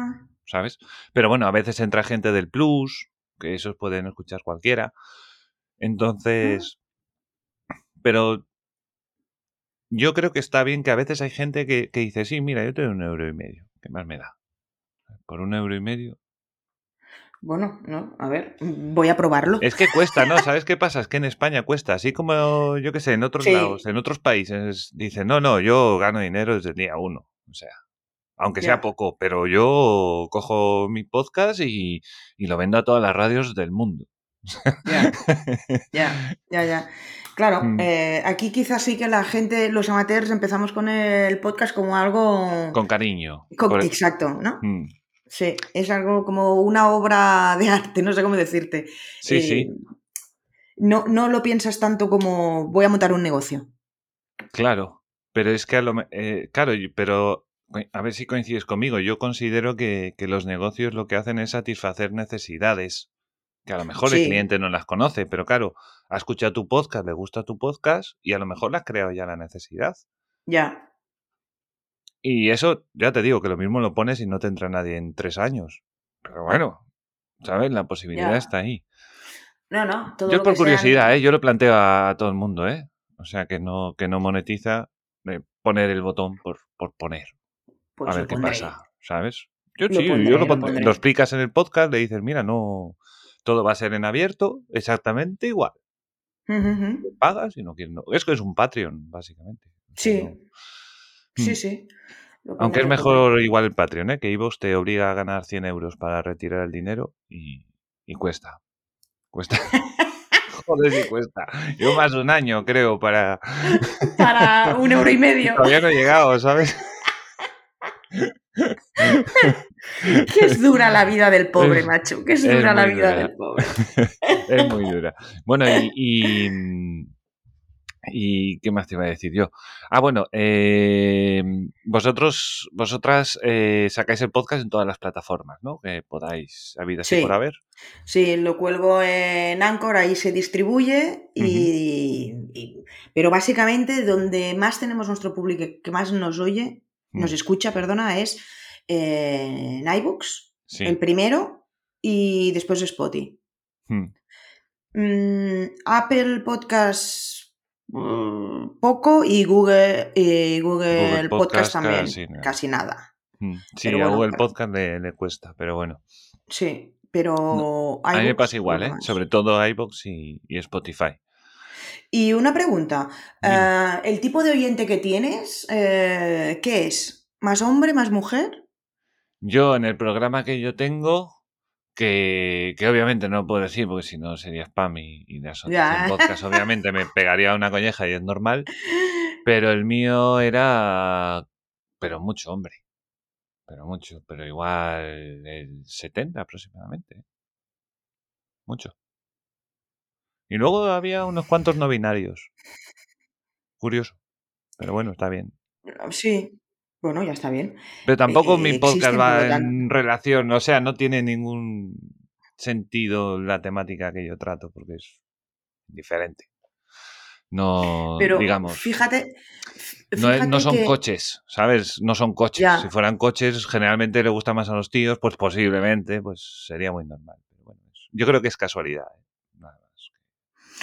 ¿Sabes? Pero bueno, a veces entra gente del Plus, que esos pueden escuchar cualquiera. Entonces, pero yo creo que está bien que a veces hay gente que, dice, sí, mira, yo tengo un euro y medio, ¿qué más me da? Por un euro y medio.
Bueno, no, a ver, voy a probarlo.
Es que cuesta, ¿no? ¿Sabes qué pasa? Es que en España cuesta, así como yo qué sé, en otros lados, en otros países, dicen, no, no, yo gano dinero desde el día uno. O sea, aunque sea poco, pero yo cojo mi podcast y, lo vendo a todas las radios del mundo.
Ya, ya, ya, ya. Claro, mm. eh, aquí quizás sí que la gente, los amateurs, empezamos con el podcast como algo...
Con cariño.
Exacto, ¿no? Mm. Sí, es algo como una obra de arte, no sé cómo decirte.
Sí, sí.
Eh, no, no lo piensas tanto como voy a montar un negocio.
Claro, pero es que a lo... Eh, claro, pero a ver si coincides conmigo, yo considero que, los negocios lo que hacen es satisfacer necesidades, que a lo mejor el cliente no las conoce, pero claro, ha escuchado tu podcast, le gusta tu podcast y a lo mejor le has creado ya la necesidad.
Ya.
Y eso, ya te digo, que lo mismo lo pones y no te entra nadie en tres años. Pero bueno, ¿sabes? La posibilidad está ahí.
No, no.
Todo yo por curiosidad, ¿eh? yo lo planteo a, todo el mundo, ¿eh? O sea, que no, que no monetiza poner el botón por, por poner. Pues a ver qué pasa, ¿sabes? Yo sí, yo lo, lo, explicas en el podcast, le dices, mira, no, todo va a ser en abierto, exactamente igual. Pagas y no quieres. No. Es que es un Patreon, básicamente.
Sí. Sí, mm. sí.
Aunque es mejor igual el Patreon, ¿eh? que Ivos te obliga a ganar 100 euros para retirar el dinero y, y cuesta. Cuesta. Joder, sí cuesta. Yo más de un año, creo, para.
para un euro y medio.
Todavía no he llegado, ¿sabes?
que es dura la vida del pobre, macho. Que es dura la vida del pobre.
es muy dura. Bueno, y, y, qué más te iba a decir yo? Ah, bueno, eh, vosotros, vosotras eh, sacáis el podcast en todas las plataformas, ¿no? Que podáis, habido así por haber.
Sí, lo cuelgo en Anchor, ahí se distribuye, y, pero básicamente donde más tenemos nuestro público, que más nos oye, nos mm. escucha, perdona, es eh, en iBooks, el primero, y después Spotify. Hmm. Mm, Apple Podcast mm, poco y Google, Google, Podcast, también casi, nada.
Hmm. Sí, a Google Podcast le, cuesta, pero bueno.
Sí, pero...
a mí me pasa igual, ¿eh? sobre todo iBox y, Spotify.
Y una pregunta, eh, ¿el tipo de oyente que tienes, eh, qué es? ¿Más hombre, más mujer?
Yo en el programa que yo tengo, que, que obviamente no puedo decir porque si no sería spam y, y de asociación podcast obviamente me pegaría una coñeja y es normal, pero el mío era, pero mucho hombre, pero mucho, pero igual el 70 aproximadamente, mucho. Y luego había unos cuantos no binarios. Curioso. Pero bueno, está bien.
Sí, bueno, ya está bien.
Pero tampoco mi podcast va en relación, o sea, no tiene ningún sentido la temática que yo trato porque es diferente. No,
Pero
digamos.
fíjate.
No, es- no son
que-
coches, ¿sabes? No son coches.
Ya.
Si fueran coches, generalmente le gusta más a los tíos, pues posiblemente, pues sería muy normal. Pero bueno, yo creo que es casualidad. ¿eh?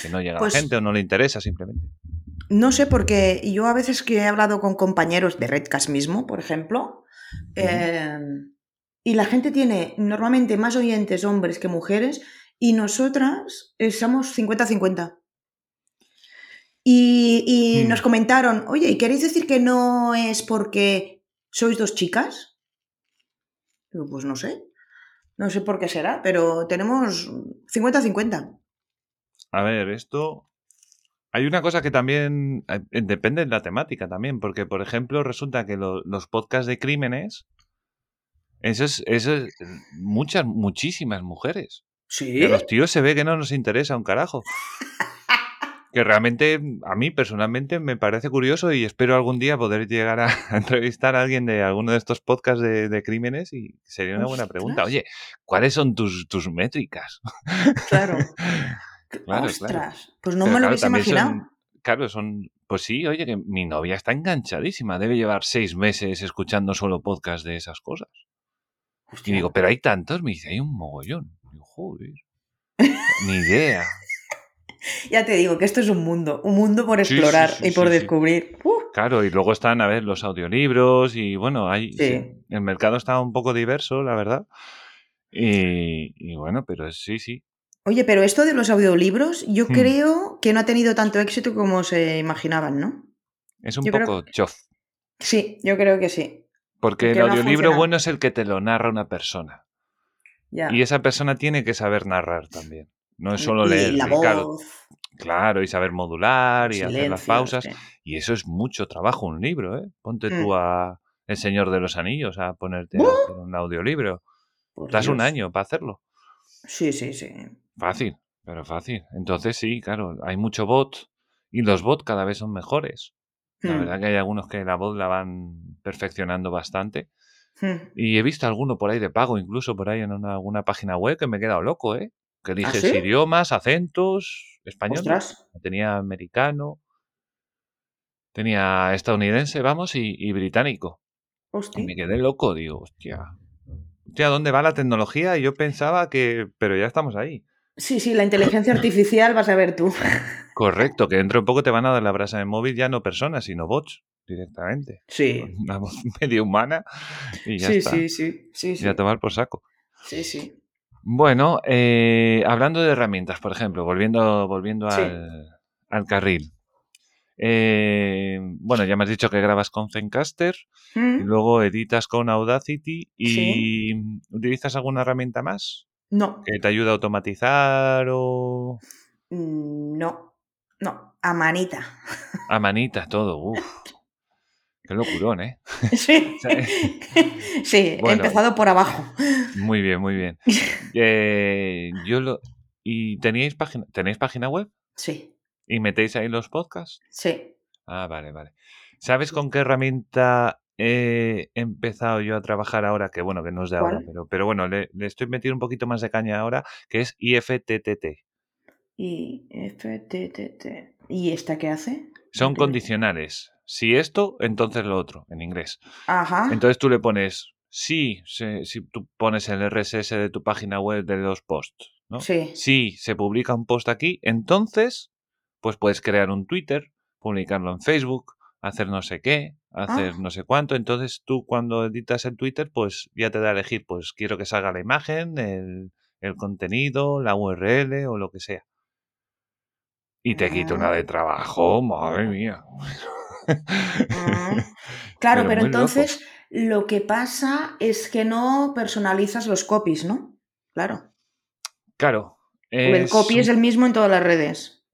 Que no llega
Pues-
la gente o no le interesa simplemente.
No sé, porque yo a veces que he hablado con compañeros de Redcast mismo, por ejemplo, eh, y la gente tiene normalmente más oyentes hombres que mujeres, y nosotras eh, somos 50-50. Y, y
Hmm.
nos comentaron, oye, ¿y queréis decir que no es porque sois dos chicas? Pues no sé. No sé por qué será, pero tenemos 50-50.
A ver, esto. Hay una cosa que también eh, depende de la temática también, porque por ejemplo resulta que lo- los podcasts de crímenes, eso es, eso es muchas, muchísimas mujeres.
Sí.
A los tíos se ve que no nos interesa un carajo. Que realmente a mí personalmente me parece curioso y espero algún día poder llegar a, a entrevistar a alguien de alguno de estos podcasts de, de crímenes y sería una buena pregunta. Oye, ¿cuáles son tus, tus métricas?
Claro.
Claro,
Ostras,
claro.
pues no
Pero
me lo
claro,
hubiese imaginado.
son- claro, son. Pues sí, oye, que mi novia está enganchadísima. Debe llevar seis meses escuchando solo podcast de esas cosas. Y digo, pero hay tantos. Me dice, hay un mogollón. Digo, joder. Ni idea.
Ya te digo que esto es un mundo, un mundo por
Sí, sí,
explorar
sí,
y por descubrir.
Claro, y luego están, a ver, los audiolibros y bueno, hay, el mercado está un poco diverso, la verdad. Y, y bueno, pero sí, sí.
Oye, pero esto de los audiolibros, yo
Hmm.
creo que no ha tenido tanto éxito como se imaginaban, ¿no?
Es un
Yo
poco chof.
Sí, yo creo que sí.
Porque el
no
audiolibro bueno es el que te lo narra una persona.
Ya.
Y esa persona tiene que saber narrar también. No es solo
Y
leer.
la voz,
claro, y saber modular y hacer las pausas. Y eso es mucho trabajo, un libro, ¿eh? Ponte
Mm.
tú a El Señor de los Anillos a ponerte a
¡Buh!
hacer un audiolibro.
Por
Estás un año para hacerlo.
Sí, sí, sí.
Fácil, pero fácil. Entonces sí, claro, hay mucho bot y los bots cada vez son mejores. La
Hmm,
verdad que hay algunos que la voz la van perfeccionando bastante.
hmm.
Y he visto alguno por ahí de pago, incluso por ahí en una- alguna página web que me he quedado loco, ¿eh? Que
¿Ah, sí?
idiomas, acentos, español.
Ostras.
Tenía americano, tenía estadounidense, vamos, y, y británico. Y me quedé loco, digo, hostia. Hostia, ¿dónde va la tecnología? Y yo pensaba que... Pero ya estamos ahí.
Sí, sí, la inteligencia artificial vas a ver tú.
Correcto, que dentro de poco te van a dar la brasa de móvil ya no personas, sino bots directamente.
Sí.
Una voz medio humana y ya
Sí,
está.
sí, sí, sí, sí.
Y a tomar por saco.
Sí, sí.
Bueno, eh, hablando de herramientas, por ejemplo, volviendo, volviendo
Sí.
al, al carril. Eh, bueno, ya me has dicho que grabas con Zencaster y
¿Mm?
luego editas con Audacity y
Sí.
¿utilizas alguna herramienta más
No,
que te ayude a automatizar o
Mm, no, no, a manita.
a manita todo? Qué locurón, ¿eh?
Sí,
sea,
sí, he empezado por abajo.
Muy bien, muy bien. Eh, yo lo ¿Y teníais página, tenéis página web?
Sí,
¿Y metéis ahí los podcasts?
sí.
Ah, vale, vale. ¿Sabes con qué herramienta he empezado yo a trabajar ahora? Que bueno, que no es de ahora, pero, pero bueno, le, le estoy metiendo un poquito más de caña ahora, que es IFTTT.
Y FTTT. ¿Y esta qué hace?
Son condicionales. Si esto, entonces lo otro, en inglés.
Ajá.
Entonces tú le pones, sí, se- si tú pones el RSS de tu página web de los posts, ¿no?
Sí.
Si se publica un post aquí, entonces, pues puedes crear un Twitter, publicarlo en Facebook, hacer no sé qué, hacer
Ah.
no sé cuánto. Entonces tú cuando editas el Twitter, pues ya te da a elegir, pues quiero que salga la imagen, el, el contenido, la URL o lo que sea. Y te quita una de
Ah.
trabajo, madre mía.
Ah. Claro, pero, entonces lo que pasa es que no personalizas los copies, ¿no? Claro.
Claro.
Porque el
es
copy es el mismo en todas las redes.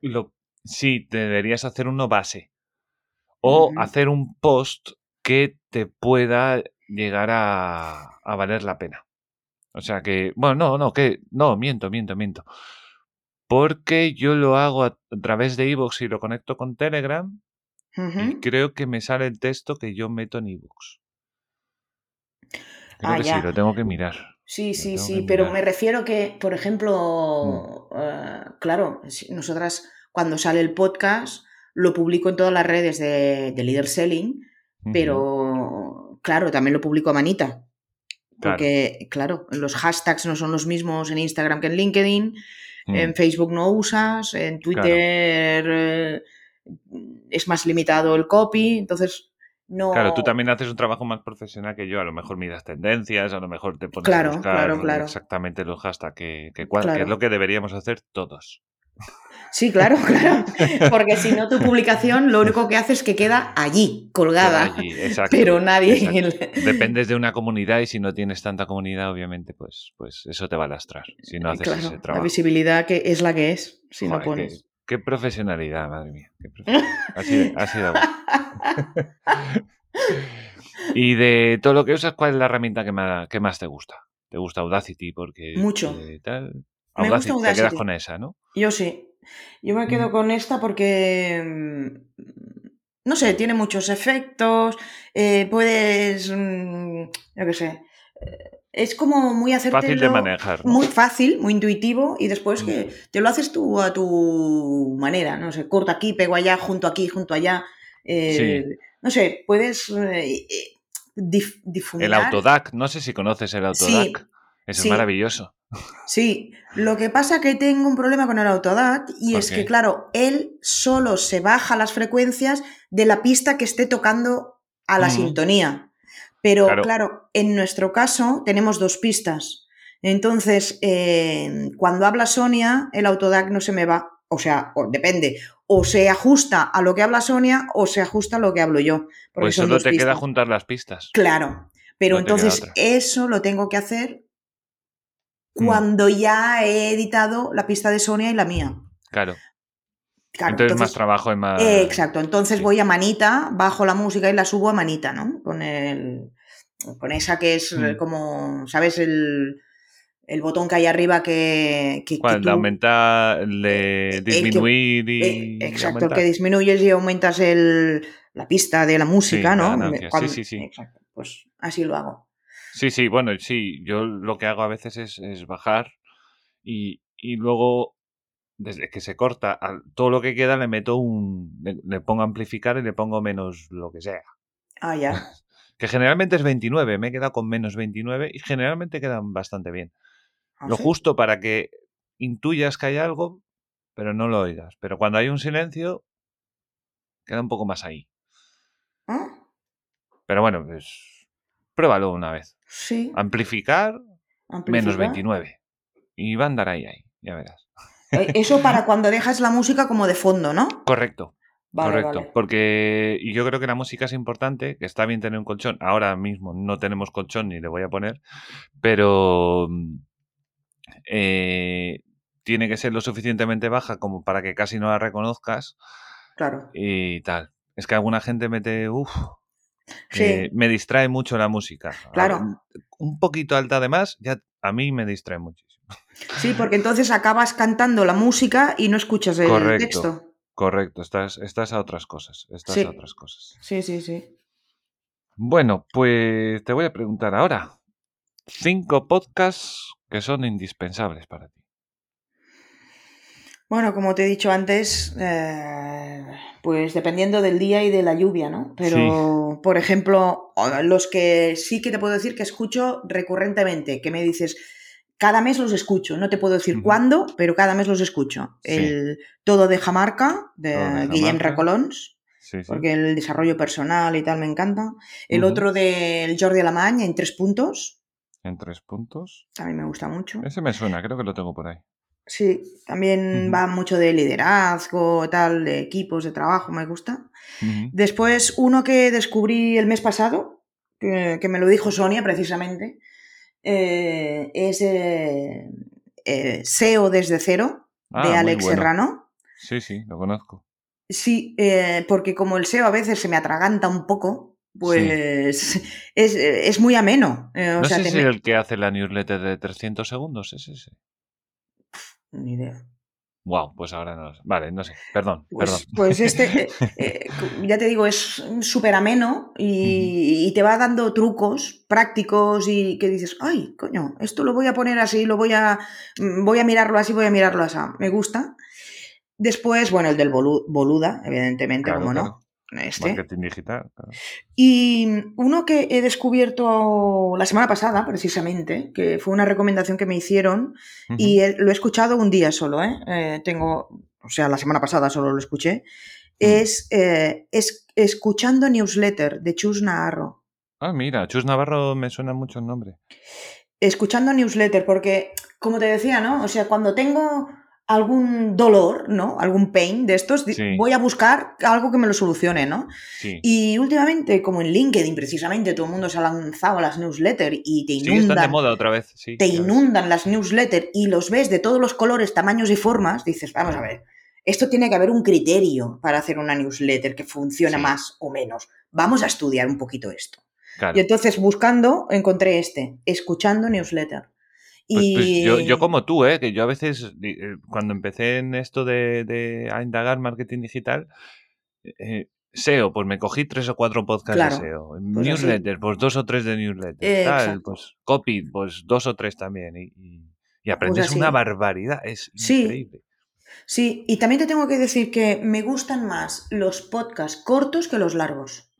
lo- sí, deberías hacer uno base. O hacer un post que te pueda llegar a, a valer la pena. O sea que, bueno, no, no, que, no, miento, miento, miento. Porque yo lo hago a, través de iVoox y lo conecto con Telegram y creo que me sale el texto que yo meto en iVoox. Creo
Ah,
que
ya.
sí, lo tengo que mirar.
Sí, sí, sí, pero me refiero que, por
Mm.
ejemplo, eh, claro, nosotras cuando sale el podcast, lo publico en todas las redes de, de Leader Selling, pero claro, también lo publico a manita. Porque, claro. los hashtags no son los mismos en Instagram que en LinkedIn, en mm. Facebook no usas, en Twitter eh, es más limitado el copy, entonces no...
Claro, tú también haces un trabajo más profesional que yo, a lo mejor miras tendencias, a lo mejor te pones a buscar exactamente los hashtags que, que, que es lo que deberíamos hacer todos.
Sí, claro, claro. Porque si no, tu publicación lo único que hace es que queda allí, colgada. pero nadie.
Dependes de una comunidad y si no tienes tanta comunidad, obviamente, pues, pues eso te va a lastrar. Si no haces ese trabajo.
La visibilidad que es la que es, si no pones.
Qué, profesionalidad, madre mía. Ha sido, y de todo lo que usas, ¿cuál es la herramienta que más, que más te gusta? ¿Te gusta Audacity? Porque.
Mucho.
tal. Audacity, te quedas con esa, ¿no?
Yo sí. Yo me quedo con esta porque, mm, no sé, tiene muchos efectos, eh, puedes, mm, yo qué sé, eh, es como muy acertado.
Fácil de manejar.
Muy fácil, muy intuitivo y después que mm. te lo haces tú a tu manera, no sé, corto aquí, pego allá, junto aquí, junto allá. Eh, no sé, puedes difundir.
El Autodac, no sé si conoces el Autodac. es maravilloso.
Sí, lo que pasa que tengo un problema con el Autodac y es que, claro, él solo se baja las frecuencias de la pista que esté tocando a la sintonía. Pero, claro. en nuestro caso tenemos dos pistas. Entonces, eh, cuando habla Sonia, el Autodac no se me va. O sea, depende. O se ajusta a lo que habla Sonia o se ajusta a lo que hablo yo.
Pues solo te queda juntar las pistas.
Claro. Pero entonces eso lo tengo que hacer. Cuando ya he editado la pista de Sonia y la mía.
Claro. entonces, más trabajo y más.
exacto. Entonces voy a manita, bajo la música y la subo a manita, ¿no? Con el. Con esa que es mm. como. ¿Sabes? El, el botón que hay arriba que. que,
aumentar, le disminuir y.
Eh, exacto, el que disminuyes y aumentas el, la pista de la música, ¿no?
sí, sí, sí.
Exacto. Pues así lo hago.
Sí, sí, bueno, sí, yo lo que hago a veces es, bajar y, luego, desde que se corta, todo lo que queda le meto un, le, pongo amplificar y le pongo menos lo que sea.
Ah, ya.
que generalmente es 29, me he quedado con menos 29 y generalmente quedan bastante bien. ¿Ah, lo justo para que intuyas que hay algo, pero no lo oigas. Pero cuando hay un silencio, queda un poco más ahí.
¿Ah?
Pero bueno, pues Pruébalo una vez.
Sí.
Amplificar, menos 29. Y va a andar ahí, ahí, ya verás.
Eh, eso para cuando dejas la música como de fondo, ¿no?
Correcto. correcto. Porque yo creo que la música es importante, que está bien tener un colchón. Ahora mismo no tenemos colchón ni le voy a poner, pero eh, tiene que ser lo suficientemente baja como para que casi no la reconozcas.
Claro.
Y tal. Es que alguna gente mete, uff, eh, me distrae mucho la música.
Claro.
Un poquito alta además, ya a mí me distrae muchísimo.
Sí, porque entonces acabas cantando la música y no escuchas el
correcto,
texto.
Correcto, estás, estás a otras cosas. Estás a otras cosas.
Sí, sí, sí.
Bueno, pues te voy a preguntar ahora. Cinco podcasts que son indispensables para ti.
Bueno, como te he dicho antes, eh, pues dependiendo del día y de la lluvia, ¿no? Pero, por ejemplo, los que sí que te puedo decir que escucho recurrentemente, que me dices, cada mes los escucho, no te puedo decir cuándo, pero cada mes los escucho. El Todo de Jamarca, de, Guillem Racolons, porque el desarrollo personal y tal me encanta. El otro del Jordi Alamany, en tres puntos.
En tres puntos.
A mí me gusta mucho.
Ese me suena, creo que lo tengo por ahí.
Sí, también va mucho de liderazgo, tal, de equipos de trabajo, me gusta. Después, uno que descubrí el mes pasado, que, me lo dijo Sonia precisamente, eh, es eh, eh, SEO desde cero, de ah, Alex Serrano.
Sí, sí, lo conozco.
Sí, porque como el SEO a veces se me atraganta un poco, pues es, muy ameno.
no sé si es el que hace la newsletter de 300 segundos, es ese.
Ni idea.
Wow, pues ahora no. Vale, no sé, perdón.
Pues,
perdón.
pues este, eh, ya te digo, es súper ameno y, te va dando trucos prácticos y que dices, ay, coño, esto lo voy a poner así, lo voy a, mm, voy a mirarlo así, voy a mirarlo así. Me gusta. Después, bueno, el del Boluda, evidentemente, como no.
Este. Marketing digital.
Y uno que he descubierto la semana pasada, precisamente, que fue una recomendación que me hicieron y lo he escuchado un día solo, ¿eh? ¿eh? tengo, o sea, la semana pasada solo lo escuché, es, eh, es Escuchando Newsletter de Chus Navarro.
Ah, mira, Chus Navarro me suena mucho el nombre.
Escuchando Newsletter, porque, como te decía, ¿no? O sea, cuando tengo algún dolor, ¿no? Algún pain de estos, voy a buscar algo que me lo solucione, ¿no? Y últimamente, como en LinkedIn, precisamente, todo el mundo se ha lanzado a las newsletters y te inundan.
Sí, de moda otra vez,
Te inundan las newsletters y los ves de todos los colores, tamaños y formas, dices, vamos a ver, esto tiene que haber un criterio para hacer una newsletter que funcione más o menos. Vamos a estudiar un poquito esto. Y entonces, buscando, encontré este, escuchando newsletter.
Pues, pues, yo, yo, como tú, ¿eh? que yo a veces, eh, cuando empecé en esto de, a indagar marketing digital, eh, SEO, pues me cogí tres o cuatro podcasts de SEO. Pues newsletter, pues dos o tres de newsletter. tal, pues copy, pues dos o tres también. Y, y, aprendes una barbaridad, es increíble.
Sí, y también te tengo que decir que me gustan más los podcasts cortos que los largos.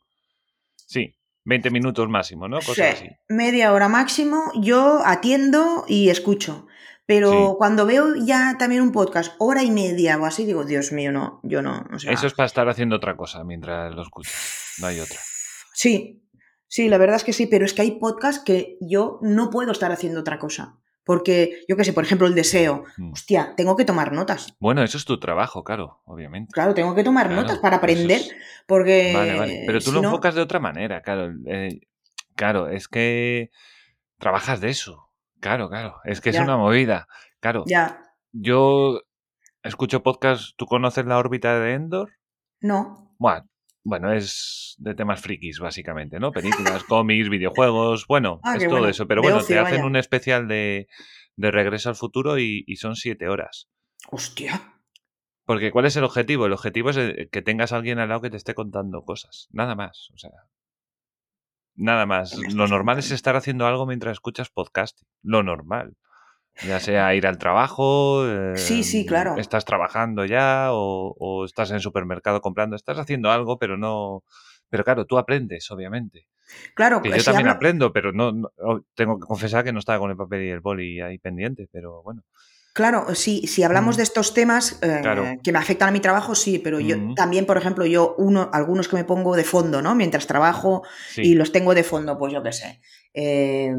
Sí, 20 minutos máximo, ¿no? Cosas así.
Media hora máximo, yo atiendo y escucho. Pero cuando veo ya también un podcast, hora y media o así, digo, Dios mío, no, yo no.
Eso es para estar haciendo otra cosa mientras lo escucho. No hay otra.
Sí, sí, la verdad es que sí, pero es que hay podcasts que yo no puedo estar haciendo otra cosa. Porque, yo qué sé, por ejemplo, el deseo. Mm. Hostia, tengo que tomar notas.
Bueno, eso es tu trabajo, claro, obviamente.
Claro, tengo que tomar notas para aprender. Porque.
Vale, vale. Pero tú lo enfocas de otra manera, claro. Eh, claro, es que trabajas de eso. Claro, claro. Es que es una movida. Claro.
Ya.
Yo escucho podcast. ¿Tú conoces la órbita de Endor?
No.
Bueno, bueno, es de temas frikis, básicamente, ¿no? Películas, cómics, videojuegos, bueno, ah, es todo eso. Pero bueno, te hacen un especial de, Regreso al Futuro y, son siete horas.
¡Hostia!
Porque ¿cuál es el objetivo? El objetivo es eh, que tengas a alguien al lado que te esté contando cosas. Nada más. O sea, nada más. Lo normal es estar haciendo algo mientras escuchas podcast. Lo normal. Ya sea ir al trabajo,
sí, sí, em, claro.
estás trabajando ya o, estás en el supermercado comprando, estás haciendo algo, pero no... Pero claro, tú aprendes, obviamente.
Claro,
que yo también aprendo, pero no, oh, tengo que confesar que no estaba con el papel y el boli ahí pendiente, pero bueno.
Claro, sí, si hablamos de estos temas eh, que me afectan a mi trabajo, sí, pero yo también, por ejemplo, yo uno, algunos que me pongo de fondo, ¿no? Mientras trabajo y los tengo de fondo, pues yo qué sé. Eh,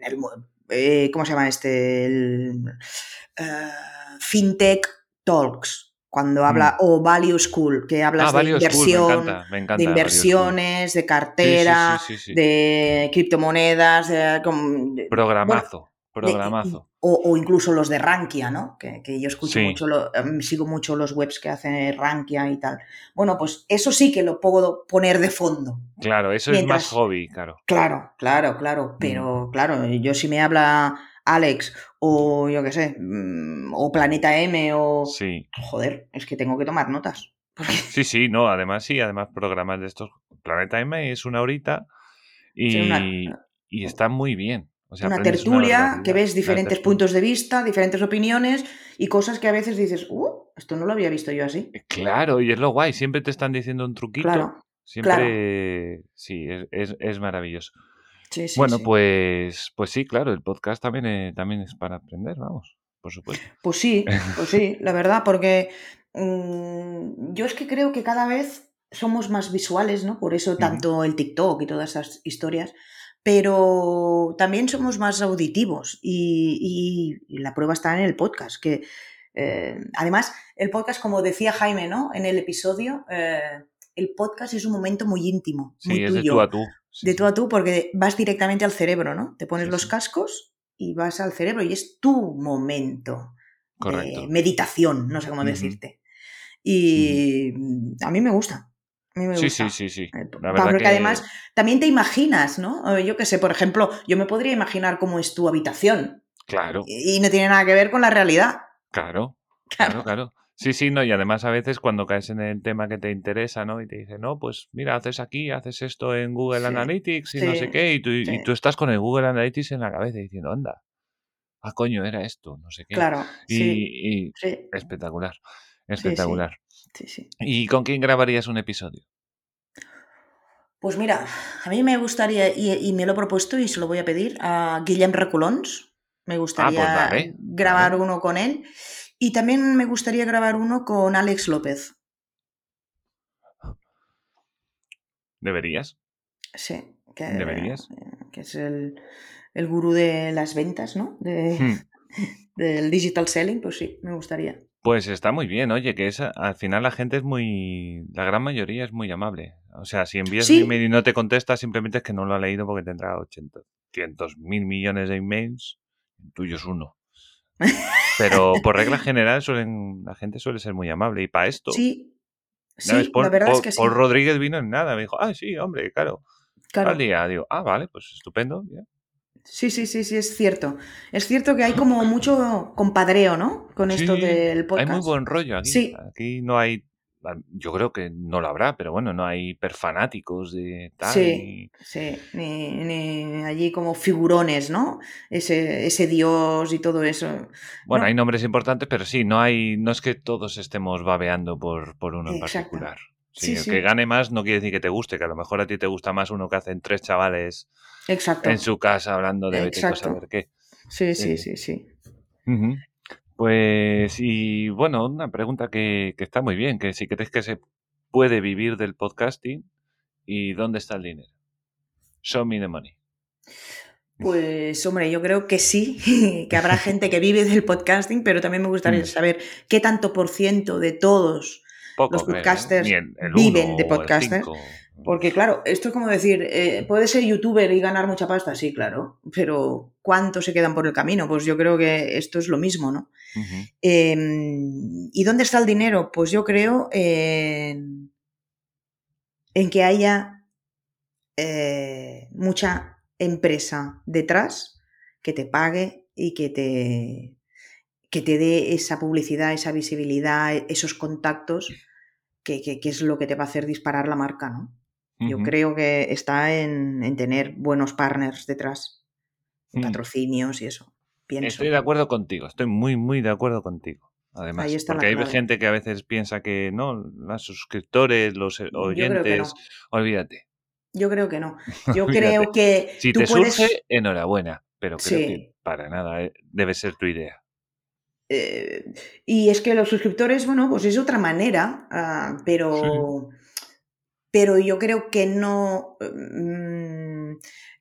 el, eh, ¿cómo se llama este? El, eh, FinTech Talks, cuando habla, mm. o Value School, que habla ah, de inversión, de inversiones, de cartera, de criptomonedas, de,
programazo. Programazo.
o, incluso los de Rankia, ¿no? Que, yo escucho mucho, em, sigo mucho los webs que hace Rankia y tal. Bueno, pues eso sí que lo puedo poner de fondo.
Claro, eso es más hobby, claro.
Claro, claro, claro. Pero mm. claro, yo si me habla Alex o yo qué sé, mm, o Planeta M o...
Sí.
Joder, es que tengo que tomar notas.
Sí, sí, no, además sí, además programas de estos. Planeta M es una horita y, y está muy bien
una tertulia que ves diferentes puntos de vista, diferentes opiniones y cosas que a veces dices, uh, esto no lo había visto yo así.
Eh, claro, y es lo guay, siempre te están diciendo un truquito. Claro, siempre, sí, es, maravilloso. bueno, Pues, pues sí, claro, el podcast también, eh, también es para aprender, vamos, por supuesto.
Pues sí, pues sí, la verdad, porque mm, yo es que creo que cada vez somos más visuales, ¿no? Por eso tanto el TikTok y todas esas historias pero también somos más auditivos y, la prueba está en el podcast, que eh, además el podcast, como decía Jaime ¿no? en el episodio, eh, el podcast es un momento muy íntimo, muy
tuyo. de tú a tú.
de tú a tú, porque vas directamente al cerebro, ¿no? Te pones los cascos y vas al cerebro y es tu momento de meditación, no sé cómo decirte. Y a mí me gusta.
Sí, sí, sí, sí.
Eh, porque además también te imaginas, ¿no? Yo qué sé, por ejemplo, yo me podría imaginar cómo es tu habitación.
Claro.
Y, no tiene nada que ver con la realidad.
Claro, claro, claro. Sí, sí, no, y además a veces cuando caes en el tema que te interesa, ¿no? Y te dice, no, pues mira, haces aquí, haces esto en Google Analytics y no sé qué, y tú, y tú, estás con el Google Analytics en la cabeza diciendo, anda, ah, coño, era esto, no sé qué.
Claro,
y,
sí,
y espectacular, espectacular.
sí, sí.
¿Y con quién grabarías un episodio?
Pues mira, a mí me gustaría, y, y me lo he propuesto y se lo voy a pedir, a Guillem Recolons. Me
Ah, pues
gustaría
vale,
grabar uno con él. Y también me gustaría grabar uno con Alex López.
¿Deberías?
Sí, que,
¿Deberías?
que es el, el gurú de las ventas, ¿no? De-
Hmm.
del digital selling, pues sí, me gustaría.
Pues está muy bien, oye, que es, al final la gente es muy, la gran mayoría es muy amable. O sea, si envías un email y no te contesta, simplemente es que no lo ha leído porque tendrá 800 mil millones de emails, el tuyo es uno. Pero por regla general suelen, la gente suele ser muy amable. Y para esto,
Sí, sí,
Paul,
la verdad es que sí.
Paul Rodríguez vino en nada, me dijo, ah, sí, hombre, claro.
Claro.
Al día, digo, ah, vale, pues estupendo. bien".
Sí, sí, sí, sí, es cierto. Es cierto que hay como mucho compadreo, ¿no? Con esto del
Hay
podcast.
muy buen rollo aquí.
Sí.
Aquí no hay, yo creo que no lo habrá, pero bueno, no hay hiperfanáticos de tal.
Sí,
y-
sí, ni, ni allí como figurones, ¿no? Ese, ese dios y todo eso.
Bueno,
No.
hay nombres importantes, pero sí, no hay, no es que todos estemos babeando por, por uno en particular. Sí,
Sí,
el que gane más no quiere decir que te guste, que a lo mejor a ti te gusta más uno que hacen tres chavales
Exacto.
en su casa hablando de vete tú a
Exacto.
saber qué.
Sí, sí,
Sí.
sí, sí.
Pues, y bueno, una pregunta que, que está muy bien, que si crees que se puede vivir del podcasting y dónde está el dinero. Show me the money.
Pues hombre, yo creo que sí, que habrá gente que vive del podcasting, pero también me gustaría
Mm.
saber qué tanto por ciento de todos
Poco,
Los
¿eh?
podcasters
Ni el- el
viven de podcasters. Porque claro, esto es como decir, eh, ¿puede ser youtuber y ganar mucha pasta? Sí, claro, pero ¿cuántos se quedan por el camino? Pues yo creo que esto es lo mismo, ¿no? Eh, ¿Y dónde está el dinero? Pues yo creo en, en que haya eh, mucha empresa detrás que te pague y que te, que te dé esa publicidad, esa visibilidad, esos contactos, que, que- que es lo que te va a hacer disparar la marca, ¿no? Yo creo que está en, en tener buenos partners detrás,
Mm.
patrocinios y eso. Pienso.
Estoy de acuerdo contigo, estoy muy, muy de acuerdo contigo. Además, porque hay
clave.
gente que a veces piensa que no, los suscriptores, los eh,
que no.
oyentes, olvídate.
Yo creo que no. Yo creo que
Si
tú
te
puedes.
surge, enhorabuena, pero creo
Sí.
que para nada eh, debe ser tu idea.
Eh, y es que los suscriptores, bueno, pues es otra manera, ah, pero. Pero yo creo que no. mm,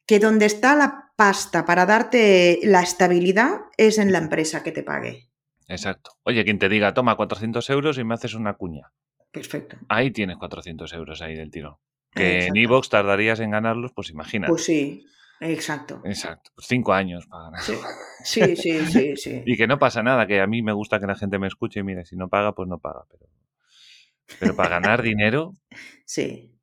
que donde está la pasta para darte la estabilidad es en la empresa que te pague.
Exacto. Oye, quien te diga, toma 400 euros y me haces una cuña.
Perfecto.
Ahí tienes 400 euros ahí del tirón. Que en. Evox tardarías en ganarlos, pues imagínate.
Pues sí, exacto.
Exacto. Pues cinco años para ganar.
Sí, sí, sí, sí. sí.
Y que no pasa nada, que a mí me gusta que la gente me escuche y mire, si no paga, pues no paga. Pero, pero para ganar dinero,
Sí.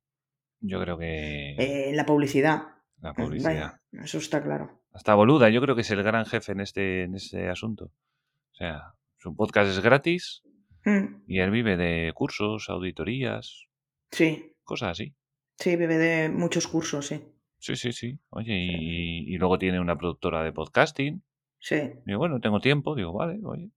yo creo que
Eh, la publicidad.
la
Eh,
publicidad.
vaya, eso está claro.
Hasta Boluda, yo creo que es el gran jefe en este, en este asunto. O sea, su podcast es gratis
Mm,
y él vive de cursos, auditorías,
Sí,
cosas así.
sí, bebe de muchos cursos, sí.
Sí, sí, sí. Oye, y, y luego tiene una productora de podcasting.
Sí.
Digo, bueno, tengo tiempo. Digo, vale, oye.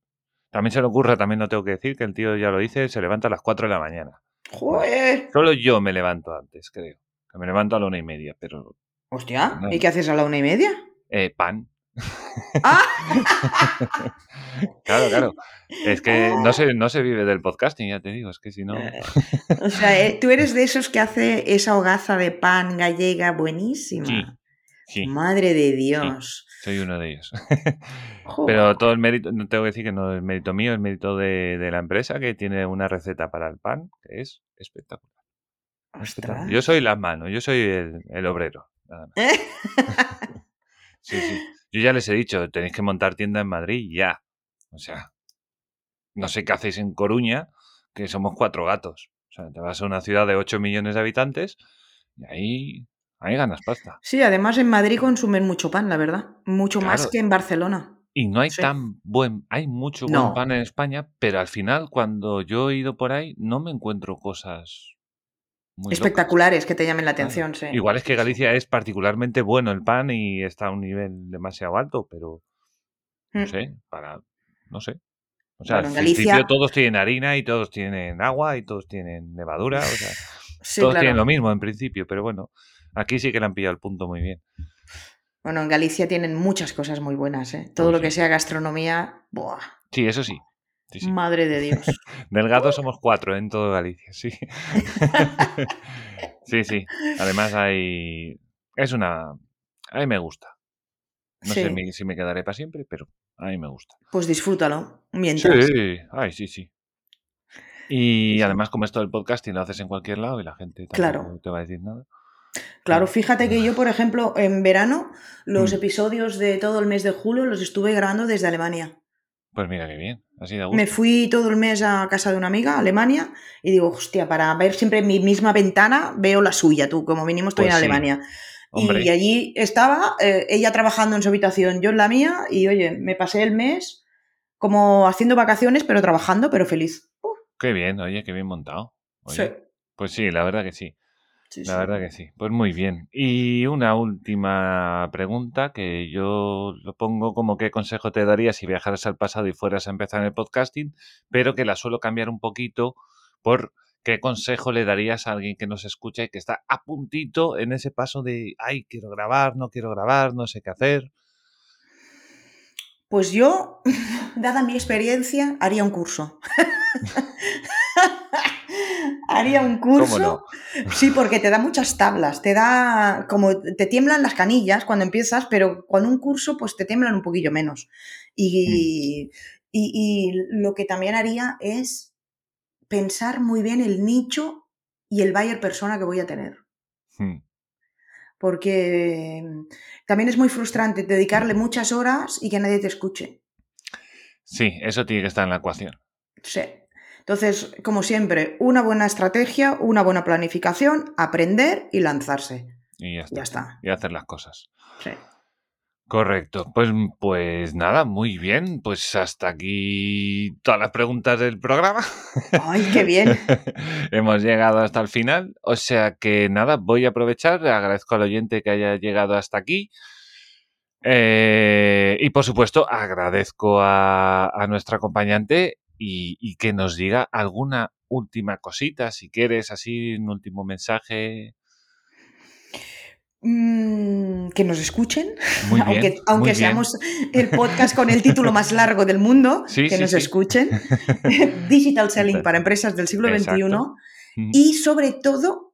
También se le ocurre, también no tengo que decir, que el tío ya lo dice, se levanta a las 4 de la mañana.
¡Joder!
Solo yo me levanto antes, creo. Que me levanto a la una y media, pero...
Hostia,
No.
¿y qué haces a la una y media?
Eh, pan.
¡Ah!
Claro, claro. Es que no se, no se vive del podcasting, ya te digo. Es que si no...
Eh, O sea, eh, tú eres de esos que hace esa hogaza de pan gallega buenísima.
Sí, sí,
Madre de Dios.
soy uno de ellos. Pero todo el mérito, no tengo que decir que no es mérito mío, es mérito de, de la empresa que tiene una receta para el pan que es espectacular. Yo soy las manos, yo soy el, el obrero. nada más. Sí, sí. Yo ya les he dicho, tenéis que montar tienda en Madrid ya. O sea, no sé qué hacéis en Coruña, que somos cuatro gatos. O sea, te vas a una ciudad de 8 millones de habitantes y ahí, ahí ganas pasta.
Sí, además en Madrid consumen mucho pan, la verdad. Mucho más que en Barcelona.
Y no hay
Sí.
tan buen, hay mucho buen pan en España, pero al final cuando yo he ido por ahí no me encuentro cosas muy locas.
Espectaculares que te llamen la
Claro.
atención, sí.
Igual es que Galicia es particularmente bueno el pan y está a un nivel demasiado alto, pero No
Mm.
sé, para. No sé. O sea,
Bueno, en
principio
Galicia-
todos tienen harina y todos tienen agua y todos tienen levadura. O sea,
Sí,
todos
claro.
tienen lo mismo en principio, pero bueno, aquí sí que le han pillado el punto muy bien.
Bueno, en Galicia tienen muchas cosas muy buenas, ¿eh? Todo lo que sea gastronomía, ¡buah!
Sí, eso sí. Sí, sí.
Madre de Dios.
Delgados somos cuatro en todo Galicia, sí. sí, sí. Además hay... Es una... A mí me gusta. No sé
Sí.
si me quedaré para siempre, pero a mí me gusta.
Pues disfrútalo. Mientras.
Sí, ay, sí, sí. Y además, como esto del podcasting lo haces en cualquier lado y la gente tampoco
Claro.
te va a decir nada.
Claro, fíjate que yo, por ejemplo, en verano, los
Mm.
episodios de todo el mes de julio los estuve grabando desde Alemania.
Pues mira qué bien, así de gusto.
Me fui todo el mes a casa de una amiga, Alemania, y digo, hostia, para ver siempre mi misma ventana, veo la suya, tú, como mínimo estoy
Pues
en
sí.
Alemania.
Hombre,
Y allí estaba eh, ella trabajando en su habitación, yo en la mía, y oye, me pasé el mes como haciendo vacaciones, pero trabajando, pero feliz.
Qué bien, oye, qué bien montado. Oye,
sí,
Pues sí, la verdad que sí.
Sí,
La
sí.
verdad que sí. Pues muy bien. Y una última pregunta que yo lo pongo como qué consejo te daría si viajaras al pasado y fueras a empezar en el podcasting, pero que la suelo cambiar un poquito por qué consejo le darías a alguien que nos escucha y que está a puntito en ese paso de, ay, quiero grabar, no quiero grabar, no sé qué hacer.
Pues yo, dada mi experiencia, haría un curso. haría un curso.
¿Cómo no?
Sí, porque te da muchas tablas, te da como te tiemblan las canillas cuando empiezas, pero con un curso pues te tiemblan un poquillo menos. Y, y- y lo que también haría es pensar muy bien el nicho y el buyer persona que voy a tener.
Hmm.
Porque también es muy frustrante dedicarle muchas horas y que nadie te escuche.
Sí, eso tiene que estar en la ecuación.
Sí. Entonces, como siempre, una buena estrategia, una buena planificación, aprender y lanzarse.
Y ya está.
Ya está.
Y hacer las cosas.
Sí.
Correcto. Pues, pues nada, muy bien. Pues hasta aquí todas las preguntas del programa.
Ay, qué bien.
Hemos llegado hasta el final. O sea que nada, voy a aprovechar. Agradezco al oyente que haya llegado hasta aquí. Eh, y por supuesto, agradezco a, a nuestra acompañante y, y que nos diga alguna última cosita, si quieres, así, un último mensaje.
Mm, que nos escuchen,
bien.
aunque, aunque seamos el podcast con el título más largo del mundo,
Sí,
que
sí,
nos
sí.
escuchen. Digital Selling para empresas del siglo XXI.
Exacto.
Y sobre todo,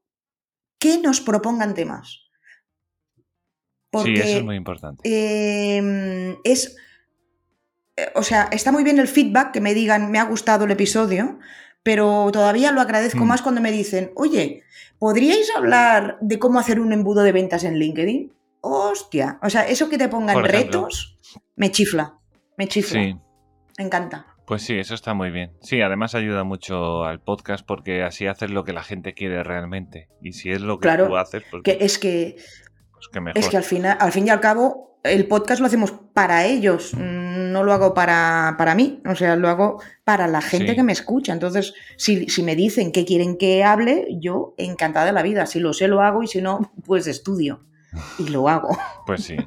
que nos propongan temas.
sí, eso es
Porque
muy importante.
eh, es. O sea, está muy bien el feedback, que me digan, me ha gustado el episodio, pero todavía lo agradezco
Mm.
más cuando me dicen, oye, ¿podríais hablar de cómo hacer un embudo de ventas en LinkedIn? Hostia, o sea, eso que te pongan retos, me chifla, me chifla,
Sí.
me encanta.
Pues sí, eso está muy bien. Sí, además ayuda mucho al podcast porque así haces lo que la gente quiere realmente. Y si es lo que
Claro,
tú haces, pues,
Que es que
pues que mejor.
Es que al final, al fin y al cabo, el podcast lo hacemos para ellos, mm, no lo hago para, para mí, o sea, lo hago para la gente
Sí.
que me escucha. Entonces, si, si me dicen que quieren que hable, yo encantada de la vida. Si lo sé, lo hago y si no, pues estudio y lo hago.
Pues sí.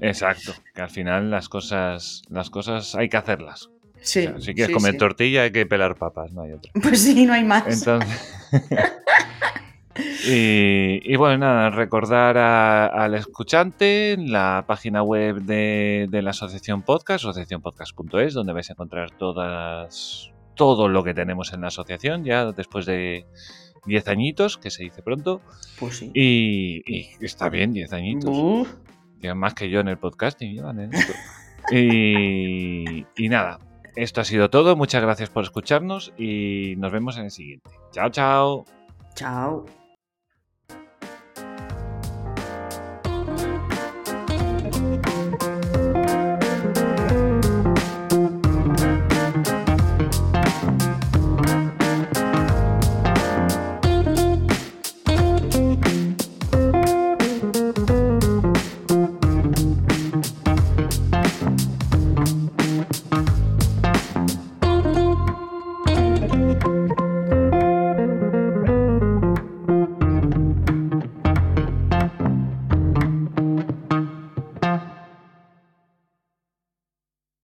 Exacto. Que al final las cosas, las cosas hay que hacerlas.
Sí,
O sea, si quieres
sí,
comer
sí.
tortilla hay que pelar papas, no hay otra.
Pues sí, no hay más.
Entonces. y, y bueno, nada, recordar a- al escuchante la página web de, de la Asociación Podcast, asociacionpodcast.es, donde vais a encontrar todas todo lo que tenemos en la asociación, ya después de 10 añitos, que se dice pronto.
Pues sí.
Y, y está bien, 10 añitos. Llevan más que yo en el podcasting, llevan y, y nada, esto ha sido todo. Muchas gracias por escucharnos y nos vemos en el siguiente. Chao, chao.
Chao.